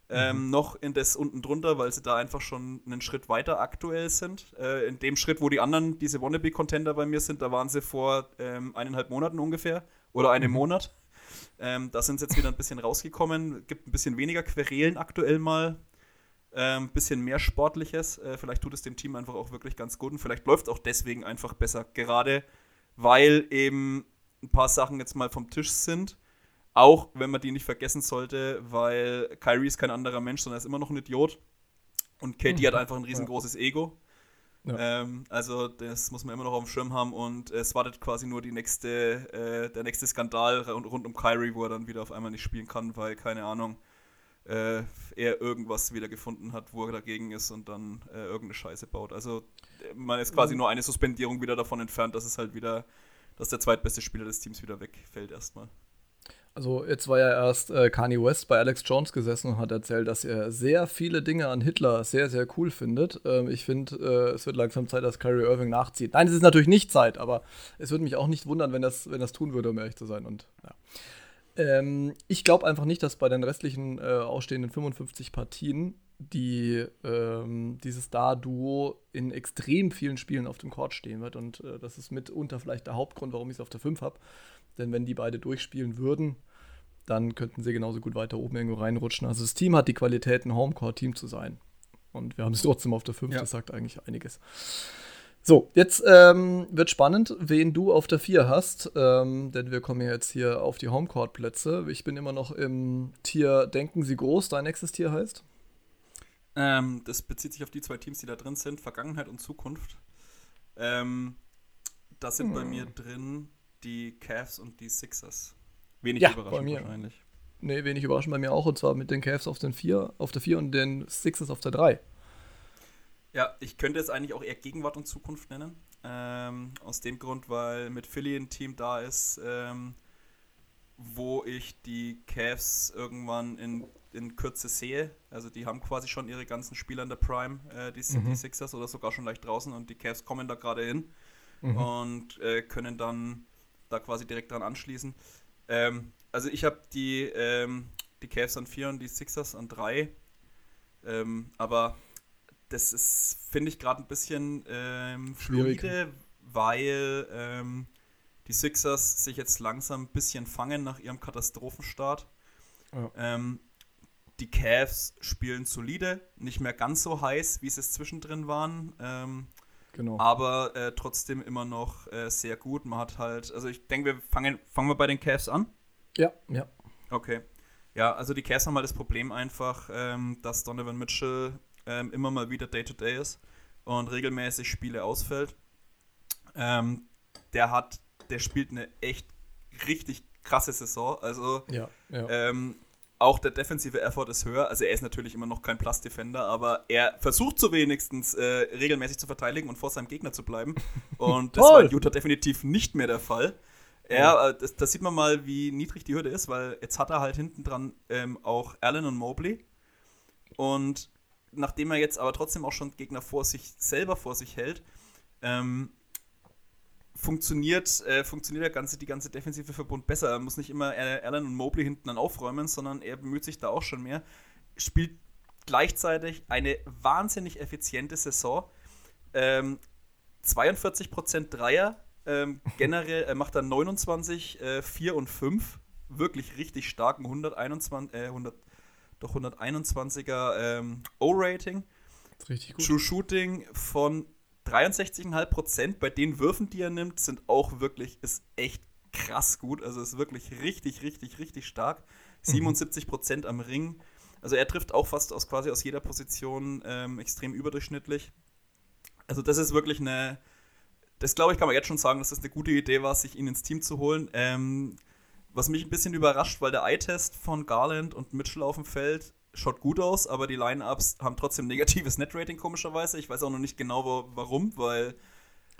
ähm, mhm. noch in das unten drunter, weil sie da einfach schon einen Schritt weiter aktuell sind. Äh, in dem Schritt, wo die anderen, diese Wannabe-Contender bei mir sind, da waren sie vor ähm, eineinhalb Monaten ungefähr oder einem mhm. Monat. Ähm, da sind sie jetzt wieder ein bisschen rausgekommen. Gibt ein bisschen weniger Querelen aktuell mal. Ein ähm, bisschen mehr Sportliches. Äh, vielleicht tut es dem Team einfach auch wirklich ganz gut und vielleicht läuft auch deswegen einfach besser. Gerade weil eben ein paar Sachen jetzt mal vom Tisch sind auch wenn man die nicht vergessen sollte, weil Kyrie ist kein anderer Mensch, sondern er ist immer noch ein Idiot. Und Katie mhm. hat einfach ein riesengroßes. Ego. Ja. Ähm, also das muss man immer noch auf dem Schirm haben und es wartet quasi nur die nächste, äh, der nächste Skandal rund, rund, um Kyrie, wo er dann wieder auf einmal nicht spielen kann, weil, keine Ahnung, äh, er irgendwas wieder gefunden hat, wo er dagegen ist und dann äh, irgendeine Scheiße baut. Also man ist quasi mhm. nur eine Suspendierung wieder davon entfernt, dass es halt wieder, dass der zweitbeste Spieler des Teams wieder wegfällt erstmal. Also jetzt war ja erst äh, Kanye West bei Alex Jones gesessen und hat erzählt, dass er sehr viele Dinge an Hitler sehr, sehr cool findet. Ähm, ich finde, äh, es wird langsam Zeit, dass Kyrie Irving nachzieht. Nein, es ist natürlich nicht Zeit, aber es würde mich auch nicht wundern, wenn das, wenn das tun würde, um ehrlich zu sein. Und ja. Ähm, ich glaube einfach nicht, dass bei den restlichen äh, ausstehenden 55 Partien die, ähm, dieses Star-Duo in extrem vielen Spielen auf dem Court stehen wird. Und äh, das ist mitunter vielleicht der Hauptgrund, warum ich es auf der 5 habe. Denn wenn die beide durchspielen würden, dann könnten sie genauso gut weiter oben irgendwo reinrutschen. Also das Team hat die Qualität, ein Homecourt-Team zu sein. Und wir haben es trotzdem auf der 5, ja. das sagt eigentlich einiges. So, jetzt ähm, wird spannend, wen du auf der 4 hast, ähm, denn wir kommen ja jetzt hier auf die Homecourt-Plätze. Ich bin immer noch im Tier Denken Sie groß, dein nächstes Tier heißt? Ähm, das bezieht sich auf die zwei Teams, die da drin sind, Vergangenheit und Zukunft. Ähm, das sind hm. bei mir drin die Cavs und die Sixers. Wenig ja, überraschend bei mir. wahrscheinlich. Nee, wenig überraschend bei mir auch. Und zwar mit den Cavs auf, den vier, auf der 4 und den Sixers auf der 3. Ja, ich könnte es eigentlich auch eher Gegenwart und Zukunft nennen. Ähm, aus dem Grund, weil mit Philly ein Team da ist, ähm, wo ich die Cavs irgendwann in, in Kürze sehe. Also die haben quasi schon ihre ganzen Spieler in der Prime, äh, die, mhm. die Sixers oder sogar schon leicht draußen und die Cavs kommen da gerade hin. mhm. und äh, können dann da quasi direkt dran anschließen. Ähm, also ich habe die, ähm, die Cavs an 4 und die Sixers an 3. Ähm, aber das ist, finde ich, gerade ein bisschen ähm, fluide, weil ähm, die Sixers sich jetzt langsam ein bisschen fangen nach ihrem Katastrophenstart. Ja. Ähm, die Cavs spielen solide, nicht mehr ganz so heiß, wie sie es zwischendrin waren. Genau. Aber äh, trotzdem immer noch äh, sehr gut. Man hat halt, also ich denke, wir fangen, fangen wir bei den Cavs an. Ja, ja. Okay. Ja, also die Cavs haben mal halt das Problem einfach, ähm, dass Donovan Mitchell ähm, immer mal wieder Day-to-Day -Day ist und regelmäßig Spiele ausfällt. Ähm, der hat, der spielt eine echt richtig krasse Saison. Also ja, ja. Ähm, auch der defensive Effort ist höher. Also er ist natürlich immer noch kein Plus-Defender, aber er versucht so wenigstens äh, regelmäßig zu verteidigen und vor seinem Gegner zu bleiben. Und das war in Utah definitiv nicht mehr der Fall. Ja, äh, das, das, sieht man mal, wie niedrig die Hürde ist, weil jetzt hat er halt hinten dran ähm, auch Allen und Mobley. Und nachdem er jetzt aber trotzdem auch schon Gegner vor sich selber vor sich hält, ähm, funktioniert, äh, funktioniert der ganze, die ganze defensive Verbund besser. Er muss nicht immer Allen und Mobley hinten dann aufräumen, sondern er bemüht sich da auch schon mehr. Spielt gleichzeitig eine wahnsinnig effiziente Saison. Ähm, 42% Dreier, ähm, generell äh, macht er 29, äh, 4 und 5. Wirklich richtig starken 121, äh, 100, doch 121er ähm, O-Rating. Richtig gut. True Shooting von 63,5% bei den Würfen, die er nimmt, sind auch wirklich, ist echt krass gut. Also ist wirklich richtig, richtig, richtig stark. 77% mhm. am Ring. Also er trifft auch fast aus quasi aus jeder Position ähm, extrem überdurchschnittlich. Also das ist wirklich eine, das glaube ich, kann man jetzt schon sagen, dass das eine gute Idee war, sich ihn ins Team zu holen. Ähm, was mich ein bisschen überrascht, weil der Eye-Test von Garland und Mitchell auf dem Feld schaut gut aus, aber die Line-Ups haben trotzdem negatives Net-Rating, komischerweise. Ich weiß auch noch nicht genau warum, weil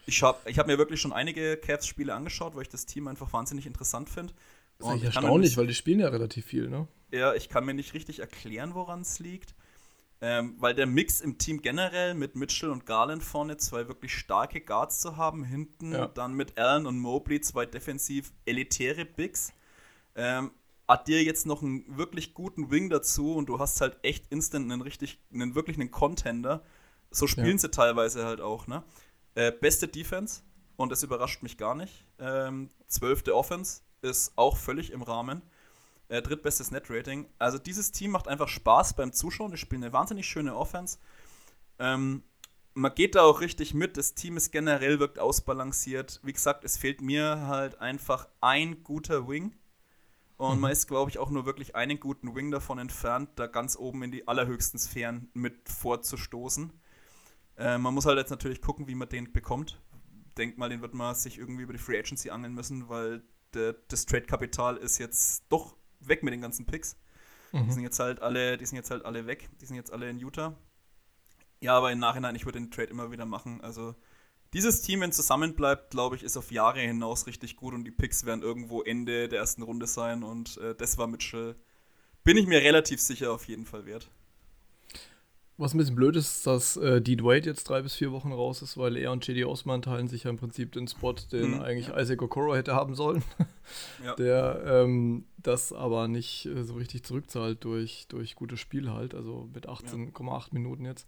ich habe ich hab mir wirklich schon einige Cavs-Spiele angeschaut, weil ich das Team einfach wahnsinnig interessant finde. Das ist eigentlich erstaunlich, nicht, weil die spielen ja relativ viel, ne? Ja, ich kann mir nicht richtig erklären, woran es liegt. Ähm, weil der Mix im Team generell mit Mitchell und Garland vorne zwei wirklich starke Guards zu haben, hinten ja. dann mit Allen und Mobley zwei defensiv elitäre Bigs. Ähm, addiere jetzt noch einen wirklich guten Wing dazu und du hast halt echt instant einen richtig, einen wirklich einen Contender. So spielen ja. sie teilweise halt auch, ne? Äh, beste Defense und das überrascht mich gar nicht. Ähm, zwölfte Offense ist auch völlig im Rahmen. Äh, drittbestes Net-Rating. Also dieses Team macht einfach Spaß beim Zuschauen. Die spielen eine wahnsinnig schöne Offense. Ähm, man geht da auch richtig mit. Das Team ist generell wirkt ausbalanciert. Wie gesagt, es fehlt mir halt einfach ein guter Wing. Und mhm. man ist, glaube ich, auch nur wirklich einen guten Wing davon entfernt, da ganz oben in die allerhöchsten Sphären mit vorzustoßen. Äh, man muss halt jetzt natürlich gucken, wie man den bekommt. Denk mal, den wird man sich irgendwie über die Free Agency angeln müssen, weil der, das Trade-Kapital ist jetzt doch weg mit den ganzen Picks. Mhm. Die sind jetzt halt alle, die sind jetzt halt alle weg. Die sind jetzt alle in Utah. Ja, aber im Nachhinein, ich würde den Trade immer wieder machen. Also dieses Team, wenn es zusammenbleibt, glaube ich, ist auf Jahre hinaus richtig gut und die Picks werden irgendwo Ende der ersten Runde sein und äh, das war Mitchell. Bin ich mir relativ sicher auf jeden Fall wert. Was ein bisschen blöd ist, dass äh, Dean Wade jetzt drei bis vier Wochen raus ist, weil er und JD Osman teilen sich ja im Prinzip den Spot, den mhm, eigentlich ja. Isaac Okoro hätte haben sollen. ja. Der ähm, das aber nicht äh, so richtig zurückzahlt durch, durch gutes Spiel halt, also mit 18,8 ja. Minuten jetzt.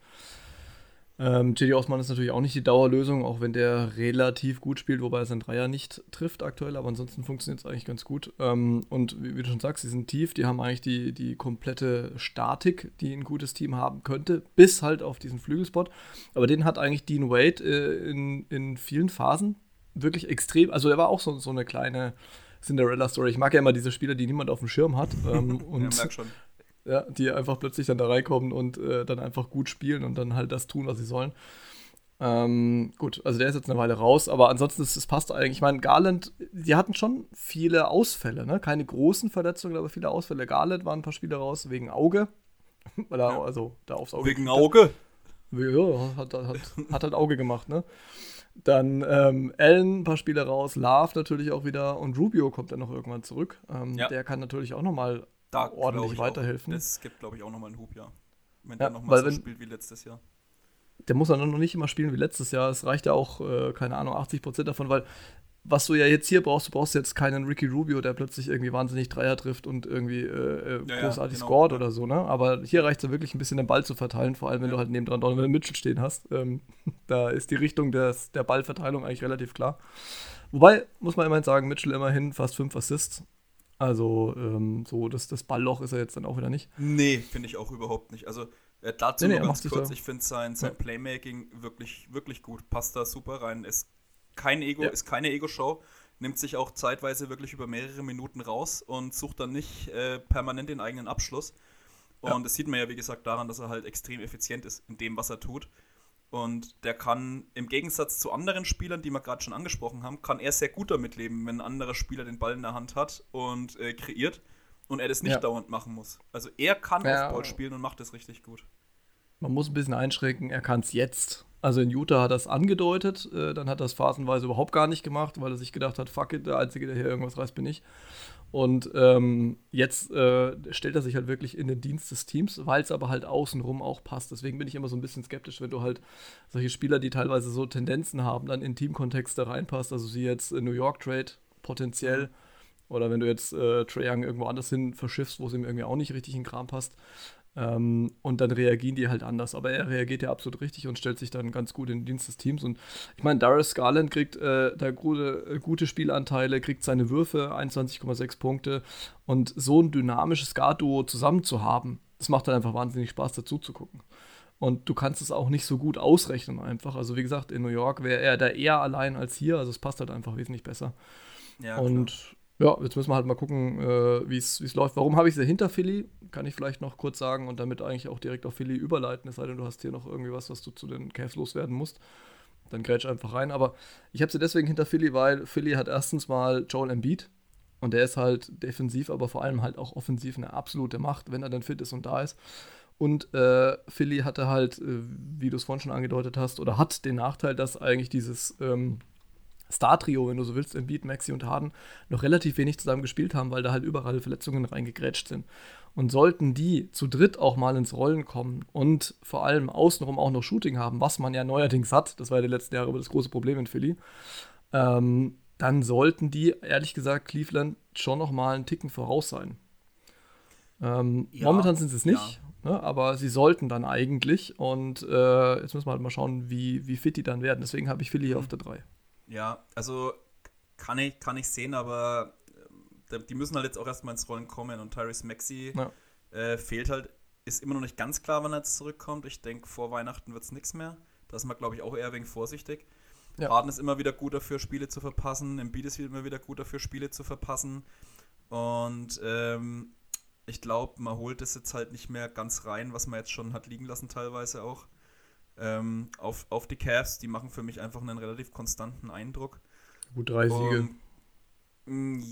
Ähm, JD Osman ist natürlich auch nicht die Dauerlösung, auch wenn der relativ gut spielt, wobei er seinen Dreier nicht trifft aktuell, aber ansonsten funktioniert es eigentlich ganz gut. Ähm, und wie, wie, du schon sagst, sie sind tief, die haben eigentlich die, die komplette Statik, die ein gutes Team haben könnte, bis halt auf diesen Flügelspot. Aber den hat eigentlich Dean Wade äh, in, in vielen Phasen wirklich extrem, also er war auch so, so eine kleine Cinderella-Story. Ich mag ja immer diese Spieler, die niemand auf dem Schirm hat. Ähm, und ja, schon ja, die einfach plötzlich dann da reinkommen und äh, dann einfach gut spielen und dann halt das tun, was sie sollen. Ähm, gut, also der ist jetzt eine Weile raus, aber ansonsten ist es passt eigentlich. Ich meine, Garland, die hatten schon viele Ausfälle, ne? Keine großen Verletzungen, aber viele Ausfälle. Garland waren ein paar Spiele raus wegen Auge. Weil er, ja. also da aufs Auge. Wegen Auge? Ja, hat, hat, hat, halt Auge gemacht, ne? Dann ähm, Allen, ein paar Spiele raus, Love natürlich auch wieder und Rubio kommt dann noch irgendwann zurück. Ähm, ja. Der kann natürlich auch nochmal da ordentlich weiterhelfen. Es gibt, glaube ich, auch nochmal einen Hub, ja. Wenn ja, der nochmal so spielt wie letztes Jahr. der muss dann noch nicht immer spielen wie letztes Jahr. Es reicht ja auch, äh, keine Ahnung, 80 Prozent davon, weil was du ja jetzt hier brauchst, du brauchst jetzt keinen Ricky Rubio, der plötzlich irgendwie wahnsinnig Dreier trifft und irgendwie äh, äh ja, großartig ja, genau. scored oder so, ne? Aber hier reicht es ja wirklich ein bisschen den Ball zu verteilen, vor allem wenn ja. du halt neben dran Donovan Mitchell stehen hast. Ähm, da ist die Richtung des, der Ballverteilung eigentlich relativ klar. Wobei, muss man immerhin sagen, Mitchell immerhin fast fünf Assists. Also, ähm, so das, das Ballloch ist er jetzt dann auch wieder nicht. Nee, finde ich auch überhaupt nicht. Also, äh, dazu nee, nee, nur ganz kurz, ich finde sein, sein Playmaking wirklich, wirklich gut. Passt da super rein. Ist kein Ego, ja. ist keine Ego-Show, nimmt sich auch zeitweise wirklich über mehrere Minuten raus und sucht dann nicht äh, permanent den eigenen Abschluss. Und ja. das sieht man ja, wie gesagt, daran, dass er halt extrem effizient ist in dem, was er tut. Und der kann im Gegensatz zu anderen Spielern, die wir gerade schon angesprochen haben, kann er sehr gut damit leben, wenn ein anderer Spieler den Ball in der Hand hat und äh, kreiert und er das nicht ja. dauernd machen muss. Also er kann ja. Ball spielen und macht das richtig gut. Man muss ein bisschen einschränken, er kann es jetzt. Also in Utah hat er es angedeutet, äh, dann hat er es phasenweise überhaupt gar nicht gemacht, weil er sich gedacht hat, fuck it, der Einzige, der hier irgendwas reißt, bin ich. Und ähm, jetzt äh, stellt er sich halt wirklich in den Dienst des Teams, weil es aber halt außenrum auch passt. Deswegen bin ich immer so ein bisschen skeptisch, wenn du halt solche Spieler, die teilweise so Tendenzen haben, dann in Teamkontexte reinpasst. Also sie jetzt in New York Trade potenziell. Oder wenn du jetzt äh, Trae Young irgendwo anders hin verschiffst, wo es ihm irgendwie auch nicht richtig in den Kram passt. Ähm, und dann reagieren die halt anders. Aber er reagiert ja absolut richtig und stellt sich dann ganz gut in den Dienst des Teams. Und ich meine, Darius Garland kriegt äh, da gute, äh, gute Spielanteile, kriegt seine Würfe, 21,6 Punkte. Und so ein dynamisches Guard-Duo zusammen zu haben, das macht dann einfach wahnsinnig Spaß, dazu zu gucken. Und du kannst es auch nicht so gut ausrechnen einfach. Also wie gesagt, in New York wäre er da eher allein als hier. Also es passt halt einfach wesentlich besser. Ja, und ja, jetzt müssen wir halt mal gucken, äh, wie es läuft. Warum habe ich sie hinter Philly? Kann ich vielleicht noch kurz sagen und damit eigentlich auch direkt auf Philly überleiten, es sei denn, du hast hier noch irgendwie was, was du zu den Cavs loswerden musst. Dann grätsch einfach rein. Aber ich habe sie deswegen hinter Philly, weil Philly hat erstens mal Joel Embiid und der ist halt defensiv, aber vor allem halt auch offensiv eine absolute Macht, wenn er dann fit ist und da ist. Und äh, Philly hatte halt, äh, wie du es vorhin schon angedeutet hast, oder hat den Nachteil, dass eigentlich dieses ähm, Star-Trio, wenn du so willst, Embiid, Maxi und Harden, noch relativ wenig zusammen gespielt haben, weil da halt überall Verletzungen reingegrätscht sind. Und sollten die zu dritt auch mal ins Rollen kommen und vor allem außenrum auch noch Shooting haben, was man ja neuerdings hat, das war ja die letzten Jahre das große Problem in Philly, ähm, dann sollten die, ehrlich gesagt, Cleveland schon noch mal einen Ticken voraus sein. Ähm, ja, momentan sind sie es nicht, ja. ne, aber sie sollten dann eigentlich. Und äh, jetzt müssen wir halt mal schauen, wie, wie fit die dann werden. Deswegen habe ich Philly hier mhm. auf der 3. Ja, also kann ich, kann ich sehen, aber äh, die müssen halt jetzt auch erstmal ins Rollen kommen und Tyrese Maxi ja. äh, fehlt halt, ist immer noch nicht ganz klar, wann er jetzt zurückkommt. Ich denke, vor Weihnachten wird es nichts mehr. Da ist man, glaube ich, auch eher wegen vorsichtig. Ja. Harden ist immer wieder gut dafür, Spiele zu verpassen. Embiid ist immer wieder gut dafür, Spiele zu verpassen. Und ähm, ich glaube, man holt es jetzt halt nicht mehr ganz rein, was man jetzt schon hat liegen lassen, teilweise auch ähm, auf, auf die Cavs. Die machen für mich einfach einen relativ konstanten Eindruck. Gut, drei Siege. Um,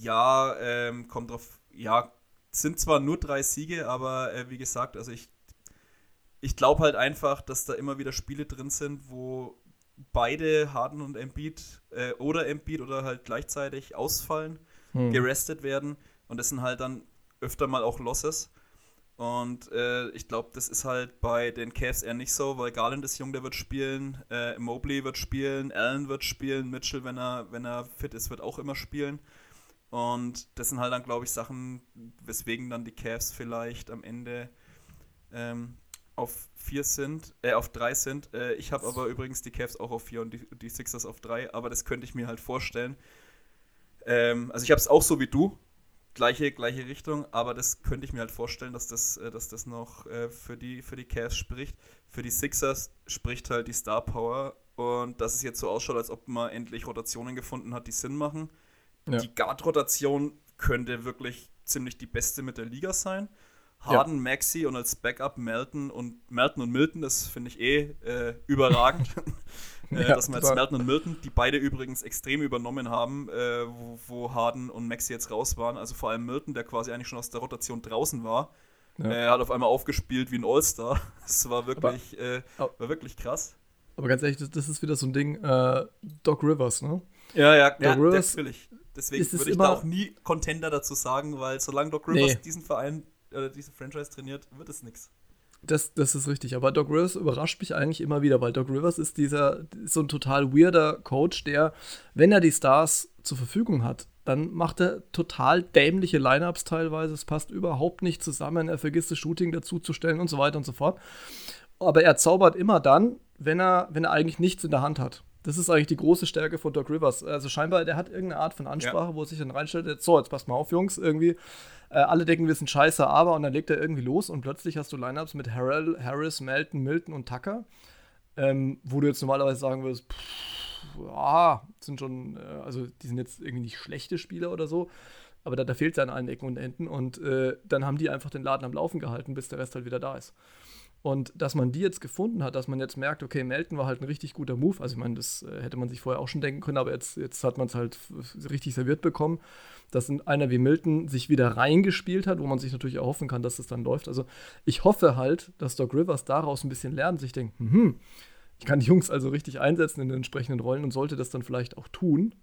ja, ähm, kommt drauf. Ja, sind zwar nur drei Siege, aber äh, wie gesagt, also ich, ich glaube halt einfach, dass da immer wieder Spiele drin sind, wo beide Harden und Embiid äh, oder Embiid oder halt gleichzeitig ausfallen, hm. gerestet werden und das sind halt dann öfter mal auch Losses. Und äh, ich glaube, das ist halt bei den Cavs eher nicht so, weil Garland ist jung, der wird spielen, äh, Mobley wird spielen, Allen wird spielen, Mitchell, wenn er, wenn er fit ist, wird auch immer spielen. Und das sind halt dann, glaube ich, Sachen, weswegen dann die Cavs vielleicht am Ende ähm, auf vier sind, äh, auf drei sind. Äh, ich habe aber übrigens die Cavs auch auf vier und die, die Sixers auf drei, aber das könnte ich mir halt vorstellen. Ähm, also ich habe es auch so wie du, gleiche, gleiche Richtung, aber das könnte ich mir halt vorstellen, dass das, äh, dass das noch äh, für, die, für die Cavs spricht. Für die Sixers spricht halt die Star Power und dass es jetzt so ausschaut, als ob man endlich Rotationen gefunden hat, die Sinn machen. Ja. Die Guard-Rotation könnte wirklich ziemlich die beste mit der Liga sein. Harden, ja. Maxi und als Backup Melton und Melton und Milton, das finde ich eh äh, überragend. äh, ja, dass wir jetzt Melton und Milton, die beide übrigens extrem übernommen haben, äh, wo, wo, Harden und Maxi jetzt raus waren. Also vor allem Milton, der quasi eigentlich schon aus der Rotation draußen war. Ja. Er hat auf einmal aufgespielt wie ein All-Star. Das war wirklich, aber, äh, war wirklich krass. Aber ganz ehrlich, das, das ist wieder so ein Ding, äh, Doc Rivers, ne? Ja, ja, Doc ja, Rivers natürlich. Deswegen würde ich da auch nie Contender dazu sagen, weil solange Doc Rivers nee. diesen Verein, äh, diese Franchise trainiert, wird es nichts. Das, das ist richtig. Aber Doc Rivers überrascht mich eigentlich immer wieder, weil Doc Rivers ist dieser so ein total weirder Coach, der, wenn er die Stars zur Verfügung hat, dann macht er total dämliche Lineups teilweise. Es passt überhaupt nicht zusammen. Er vergisst das Shooting dazuzustellen und so weiter und so fort. Aber er zaubert immer dann, wenn er, wenn er eigentlich nichts in der Hand hat. Das ist eigentlich die große Stärke von Doc Rivers. Also scheinbar, der hat irgendeine Art von Ansprache, ja. wo er sich dann reinstellt, so, jetzt passt mal auf, Jungs, irgendwie. Äh, alle denken, wir sind scheiße, aber und dann legt er irgendwie los und plötzlich hast du Lineups mit Harrell, Harris, Melton, Milton und Tucker, ähm, wo du jetzt normalerweise sagen würdest, pff, ja, sind schon, äh, also die sind jetzt irgendwie nicht schlechte Spieler oder so, aber da, da fehlt es an allen Ecken und Enden und äh, dann haben die einfach den Laden am Laufen gehalten, bis der Rest halt wieder da ist. Und dass man die jetzt gefunden hat, dass man jetzt merkt, okay, Melton war halt ein richtig guter Move. Also ich meine, das äh, hätte man sich vorher auch schon denken können, aber jetzt, jetzt hat man es halt richtig serviert bekommen, dass einer wie Milton sich wieder reingespielt hat, wo man sich natürlich erhoffen kann, dass das dann läuft. Also ich hoffe halt, dass Doc Rivers daraus ein bisschen lernt, sich denkt, hm, ich kann die Jungs also richtig einsetzen in den entsprechenden Rollen und sollte das dann vielleicht auch tun.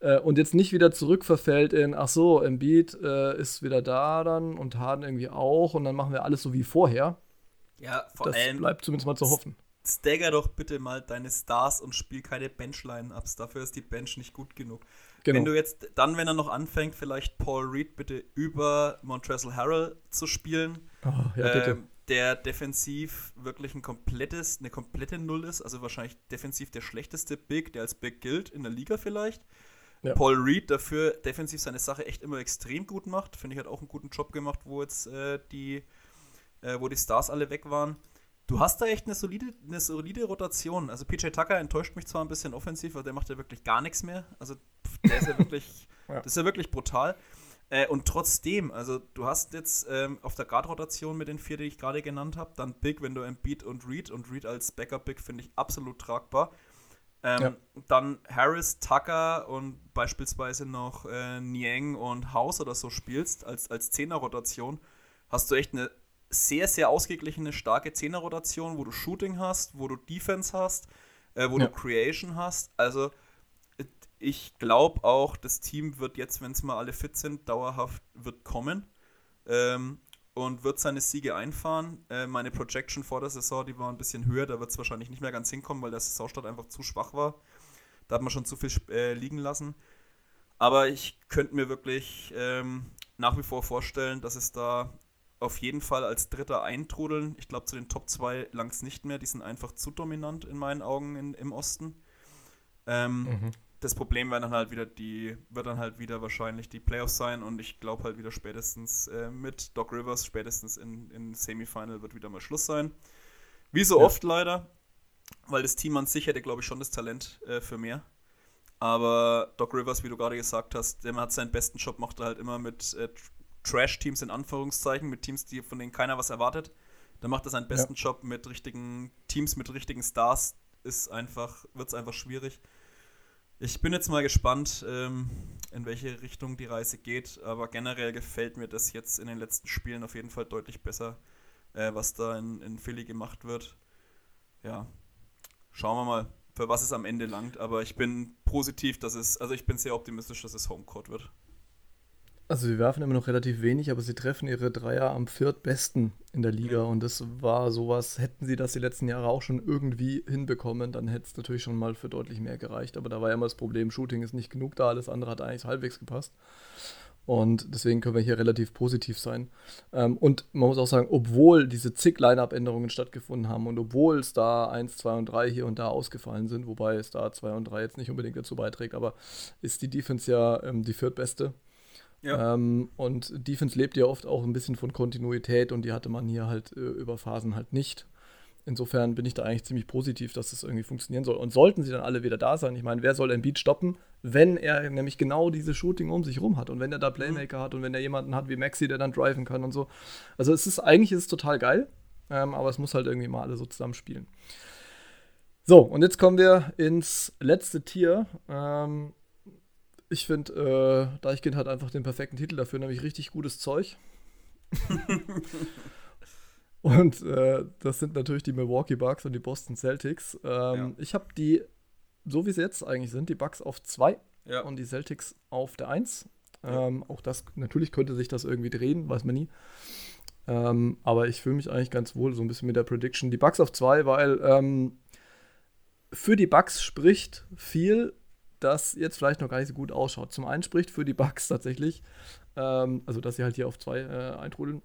Äh, und jetzt nicht wieder zurückverfällt in, ach so, Embiid äh, ist wieder da dann und Harden irgendwie auch und dann machen wir alles so wie vorher ja, vor das allem. bleibt zumindest mal zu hoffen. Stagger doch bitte mal deine Stars und spiel keine Benchline-Ups. Dafür ist die Bench nicht gut genug. Genau. Wenn du jetzt dann, wenn er noch anfängt, vielleicht Paul Reed bitte über Montrezl Harrell zu spielen, oh, ja, ähm, der defensiv wirklich ein komplettes, eine komplette Null ist, also wahrscheinlich defensiv der schlechteste Big, der als Big gilt in der Liga vielleicht. Ja. Paul Reed dafür defensiv seine Sache echt immer extrem gut macht. Finde ich, hat auch einen guten Job gemacht, wo jetzt äh, die äh, wo die Stars alle weg waren. Du hast da echt eine solide, eine solide Rotation. Also PJ Tucker enttäuscht mich zwar ein bisschen offensiv, aber der macht ja wirklich gar nichts mehr. Also der ist ja wirklich, ja. das ist ja wirklich brutal. Äh, und trotzdem, also du hast jetzt ähm, auf der Guard-Rotation mit den vier, die ich gerade genannt habe, dann Big, wenn du Beat und Reed und Reed als Backup-Big finde ich absolut tragbar. Ähm, ja. Dann Harris, Tucker und beispielsweise noch äh, Niang und House oder so spielst als, als Zehner-Rotation, hast du echt eine sehr, sehr ausgeglichene, starke Zehner-Rotation, wo du Shooting hast, wo du Defense hast, äh, wo ja. du Creation hast. Also ich glaube auch, das Team wird jetzt, wenn es mal alle fit sind, dauerhaft wird kommen ähm, und wird seine Siege einfahren. Äh, meine Projection vor der Saison, die war ein bisschen höher, da wird es wahrscheinlich nicht mehr ganz hinkommen, weil der Saisonstart einfach zu schwach war. Da hat man schon zu viel äh, liegen lassen. Aber ich könnte mir wirklich ähm, nach wie vor vorstellen, dass es da auf jeden Fall als Dritter eintrudeln. Ich glaube, zu den Top 2 langs nicht mehr. Die sind einfach zu dominant in meinen Augen in, im Osten. Ähm, mhm. Das Problem werden dann halt wieder die, wird dann halt wieder wahrscheinlich die Playoffs sein und ich glaube halt wieder spätestens äh, mit Doc Rivers, spätestens in, in Semifinal wird wieder mal Schluss sein. Wie so ja. oft leider, weil das Team an sich hätte, glaube ich, schon das Talent äh, für mehr. Aber Doc Rivers, wie du gerade gesagt hast, der hat seinen besten Job, macht er halt immer mit äh, Trash-Teams in Anführungszeichen, mit Teams, die, von denen keiner was erwartet. Dann macht er seinen besten ja. Job mit richtigen Teams, mit richtigen Stars. Ist einfach, wird es einfach schwierig. Ich bin jetzt mal gespannt, ähm, in welche Richtung die Reise geht, aber generell gefällt mir das jetzt in den letzten Spielen auf jeden Fall deutlich besser, äh, was da in, in Philly gemacht wird. Ja, schauen wir mal, für was es am Ende langt, aber ich bin positiv, dass es, also ich bin sehr optimistisch, dass es Homecourt wird. Also sie werfen immer noch relativ wenig, aber sie treffen ihre Dreier am viertbesten in der Liga und das war sowas, hätten sie das die letzten Jahre auch schon irgendwie hinbekommen, dann hätte es natürlich schon mal für deutlich mehr gereicht, aber da war ja immer das Problem, Shooting ist nicht genug da, alles andere hat eigentlich halbwegs gepasst. Und deswegen können wir hier relativ positiv sein. Ähm, und man muss auch sagen, obwohl diese zig Line-Up-Änderungen stattgefunden haben und obwohl es da 1, 2 und 3 hier und da ausgefallen sind, wobei es da 2 und 3 jetzt nicht unbedingt dazu beiträgt, aber ist die Defense ja ähm, die viertbeste. Ja. Ähm, und Defense lebt ja oft auch ein bisschen von Kontinuität und die hatte man hier halt äh, über Phasen halt nicht. Insofern bin ich da eigentlich ziemlich positiv, dass das irgendwie funktionieren soll. Und sollten sie dann alle wieder da sein, ich meine, wer soll ein Beat stoppen, wenn er nämlich genau diese Shooting um sich rum hat und wenn er da mhm. Playmaker mhm. hat und wenn er jemanden hat wie Maxi, der dann driven kann und so. Also es ist eigentlich ist es total geil, ähm, aber es muss halt irgendwie mal alle so zusammenspielen. So, und jetzt kommen wir ins letzte Tier. Ähm, ich finde, äh, Deichkind hat einfach den perfekten Titel dafür, nämlich richtig gutes Zeug. und äh, das sind natürlich die Milwaukee Bucks und die Boston Celtics. Ähm, ja. Ich habe die, so wie sie jetzt eigentlich sind, die Bucks auf 2 ja. und die Celtics auf der 1. Ähm, ja. Auch das, natürlich könnte sich das irgendwie drehen, weiß man nie. Ähm, aber ich fühle mich eigentlich ganz wohl so ein bisschen mit der Prediction. Die Bucks auf zwei, weil ähm, für die Bucks spricht viel, das jetzt vielleicht noch gar nicht so gut ausschaut. Zum einen spricht für die Bucks tatsächlich, ähm, also dass sie halt hier auf zwei äh, eintrudeln.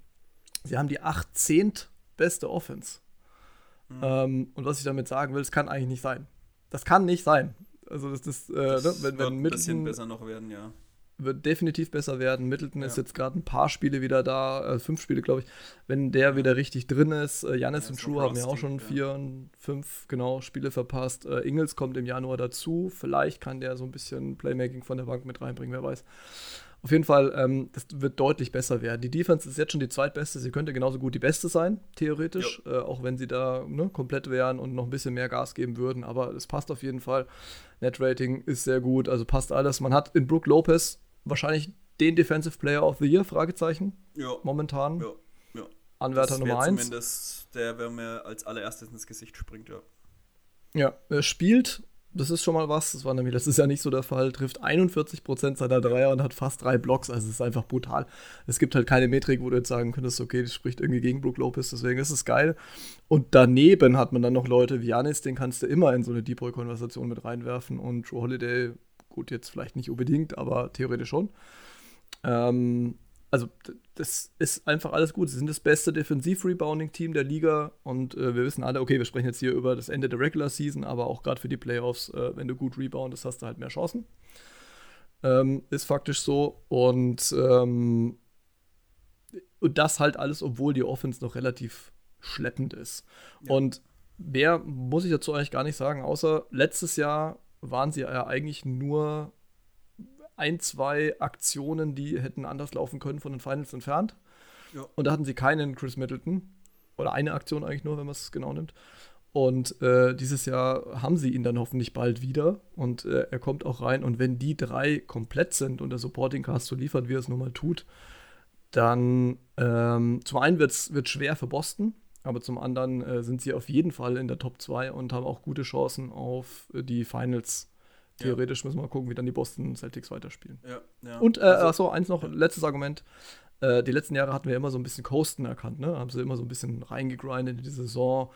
Sie haben die 18. beste Offense. Mhm. Ähm, und was ich damit sagen will, es kann eigentlich nicht sein. Das kann nicht sein. Also das ist, äh, das ne, wenn, wenn ein bisschen besser noch werden, ja wird definitiv besser werden. Middleton ja. ist jetzt gerade ein paar Spiele wieder da, äh, fünf Spiele, glaube ich. Wenn der wieder richtig drin ist, äh, Janis ja, und True haben ja auch schon vier und fünf, genau, Spiele verpasst. Äh, Ingels kommt im Januar dazu. Vielleicht kann der so ein bisschen Playmaking von der Bank mit reinbringen, wer weiß. Auf jeden Fall, ähm, das wird deutlich besser werden. Die Defense ist jetzt schon die zweitbeste. Sie könnte genauso gut die beste sein, theoretisch. Äh, auch wenn sie da ne, komplett wären und noch ein bisschen mehr Gas geben würden. Aber es passt auf jeden Fall. Net Rating ist sehr gut, also passt alles. Man hat in Brook Lopez wahrscheinlich den Defensive Player of the Year, Fragezeichen. Ja. Momentan. Ja. ja. Anwärter Nummer 1. Zumindest der, wer mir als allererstes ins Gesicht springt, ja. Ja, er spielt, das ist schon mal was, das war nämlich letztes Jahr nicht so der Fall, trifft 41% seiner Dreier und hat fast drei Blocks, also es ist einfach brutal. Es gibt halt keine Metrik, wo du jetzt sagen könntest, okay, das spricht irgendwie gegen Brook Lopez, deswegen ist es geil. Und daneben hat man dann noch Leute wie Janis, den kannst du immer in so eine Deep Boy-Konversation mit reinwerfen und Joe Holiday Gut, jetzt vielleicht nicht unbedingt, aber theoretisch schon. Ähm, also, das ist einfach alles gut. Sie sind das beste Defensiv-Rebounding-Team der Liga und äh, wir wissen alle, okay, wir sprechen jetzt hier über das Ende der Regular Season, aber auch gerade für die Playoffs, äh, wenn du gut reboundest, hast du halt mehr Chancen. Ähm, ist faktisch so. Und, ähm, und das halt alles, obwohl die Offense noch relativ schleppend ist. Ja. Und wer muss ich dazu eigentlich gar nicht sagen, außer letztes Jahr waren sie ja eigentlich nur ein, zwei Aktionen, die hätten anders laufen können von den Finals entfernt. Ja. Und da hatten sie keinen Chris Middleton. Oder eine Aktion eigentlich nur, wenn man es genau nimmt. Und äh, dieses Jahr haben sie ihn dann hoffentlich bald wieder. Und äh, er kommt auch rein. Und wenn die drei komplett sind und der Supporting Cast so liefert, wie er es nun mal tut, dann ähm, zum einen wird es schwer für Boston, aber zum anderen äh, sind sie auf jeden Fall in der Top 2 und haben auch gute Chancen auf äh, die Finals. Theoretisch ja. müssen wir mal gucken, wie dann die Boston Celtics weiterspielen. Ja, ja. Und, äh, also, achso, eins noch, letztes Argument. Äh, die letzten Jahre hatten wir immer so ein bisschen Coasten erkannt, ne? Haben sie immer so ein bisschen reingegrindet in die Saison.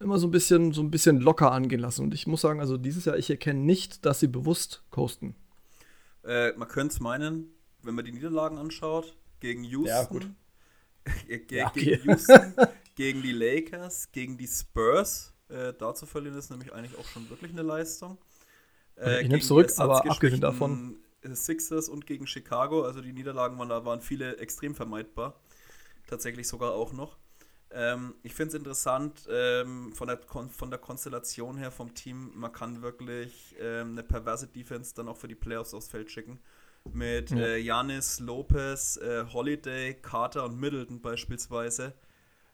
Immer so ein bisschen, so ein bisschen locker angehen lassen. Und ich muss sagen, also dieses Jahr, ich erkenne nicht, dass sie bewusst coasten. Äh, man könnte es meinen, wenn man die Niederlagen anschaut, gegen Houston, ja, gut. Ge ja, okay. gegen Houston, gegen die Lakers, gegen die Spurs. Äh, da zu verlieren ist nämlich eigentlich auch schon wirklich eine Leistung. Äh, ich nehme es zurück, aber abgesehen davon. Sixers und gegen Chicago, also die Niederlagen waren da waren viele extrem vermeidbar. Tatsächlich sogar auch noch. Ähm, ich finde es interessant, ähm, von, der von der Konstellation her vom Team, man kann wirklich ähm, eine perverse Defense dann auch für die Playoffs aufs Feld schicken mit ja. äh, Janis, Lopez, äh, Holiday, Carter und Middleton beispielsweise.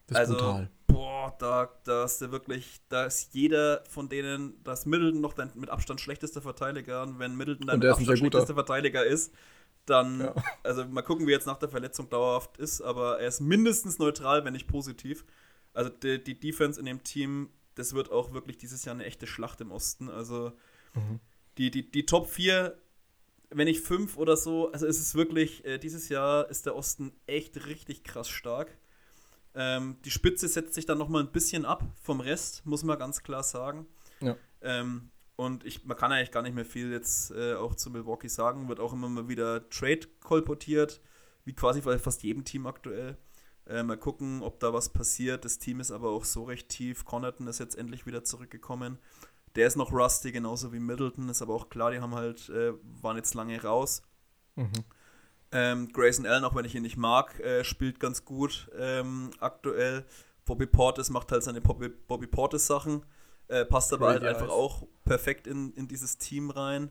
Das also, brutal. boah, da, da ist der wirklich, da ist jeder von denen, das Middleton noch dein mit Abstand schlechtester Verteidiger und wenn Middleton dein mit Abstand schlechtester Verteidiger ist, dann, ja. also mal gucken, wie jetzt nach der Verletzung dauerhaft ist, aber er ist mindestens neutral, wenn nicht positiv. Also die, die Defense in dem Team, das wird auch wirklich dieses Jahr eine echte Schlacht im Osten. Also mhm. die, die, die Top 4 wenn nicht fünf oder so, also es ist wirklich, äh, dieses Jahr ist der Osten echt richtig krass stark. Ähm, die Spitze setzt sich dann nochmal ein bisschen ab vom Rest, muss man ganz klar sagen. Ja. Ähm, und ich, man kann eigentlich gar nicht mehr viel jetzt äh, auch zu Milwaukee sagen. Wird auch immer mal wieder Trade kolportiert, wie quasi bei fast jedem Team aktuell. Äh, mal gucken, ob da was passiert. Das Team ist aber auch so recht tief. Connaughton ist jetzt endlich wieder zurückgekommen. Der ist noch rusty, genauso wie Middleton. Ist aber auch klar, die haben halt, äh, waren jetzt lange raus. Mhm. Ähm, Grayson Allen, auch wenn ich ihn nicht mag, äh, spielt ganz gut ähm, aktuell. Bobby Portis macht halt seine Bobby, Bobby Portis Sachen. Äh, passt aber halt einfach auch perfekt in, in dieses Team rein.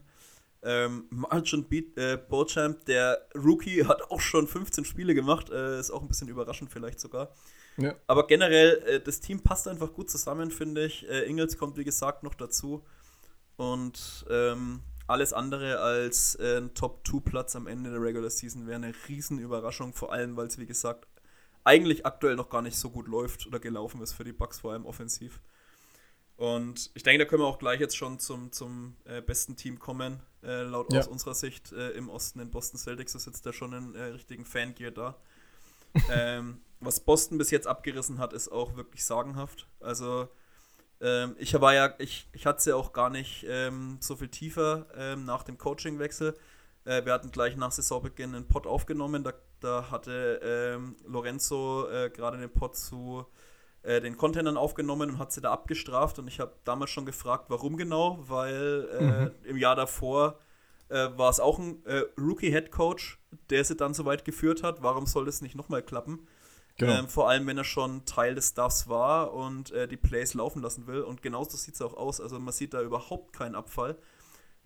Ähm, Marchant Beat, äh, Beauchamp, der Rookie, hat auch schon 15 Spiele gemacht. Äh, ist auch ein bisschen überraschend vielleicht sogar. Ja. Aber generell, äh, das Team passt einfach gut zusammen, finde ich. Äh, Ingels kommt, wie gesagt, noch dazu. Und ähm, alles andere als äh, ein Top-2-Platz am Ende der Regular Season wäre eine Riesenüberraschung, vor allem, weil es, wie gesagt, eigentlich aktuell noch gar nicht so gut läuft oder gelaufen ist für die Bucks, vor allem offensiv. Und ich denke, da können wir auch gleich jetzt schon zum, zum äh, besten Team kommen, äh, laut ja. aus unserer Sicht äh, im Osten in Boston Celtics ist jetzt da schon ein richtigen Fangear da. ähm, was Boston bis jetzt abgerissen hat, ist auch wirklich sagenhaft. Also ähm, ich war ja, ich, ich hatte es ja auch gar nicht ähm, so viel tiefer ähm, nach dem Coachingwechsel. Äh, wir hatten gleich nach Saisonbeginn einen Pod aufgenommen. Da, da hatte ähm, Lorenzo äh, gerade den Pod zu äh, den Containern aufgenommen und hat sie da abgestraft. Und ich habe damals schon gefragt, warum genau, weil äh, mhm. im Jahr davor äh, war es auch ein äh, Rookie-Head Coach, der sie dann so weit geführt hat. Warum soll das nicht nochmal klappen? Genau. Ähm, vor allem, wenn er schon Teil des Staffs war und äh, die Plays laufen lassen will. Und genauso sieht es auch aus. Also man sieht da überhaupt keinen Abfall.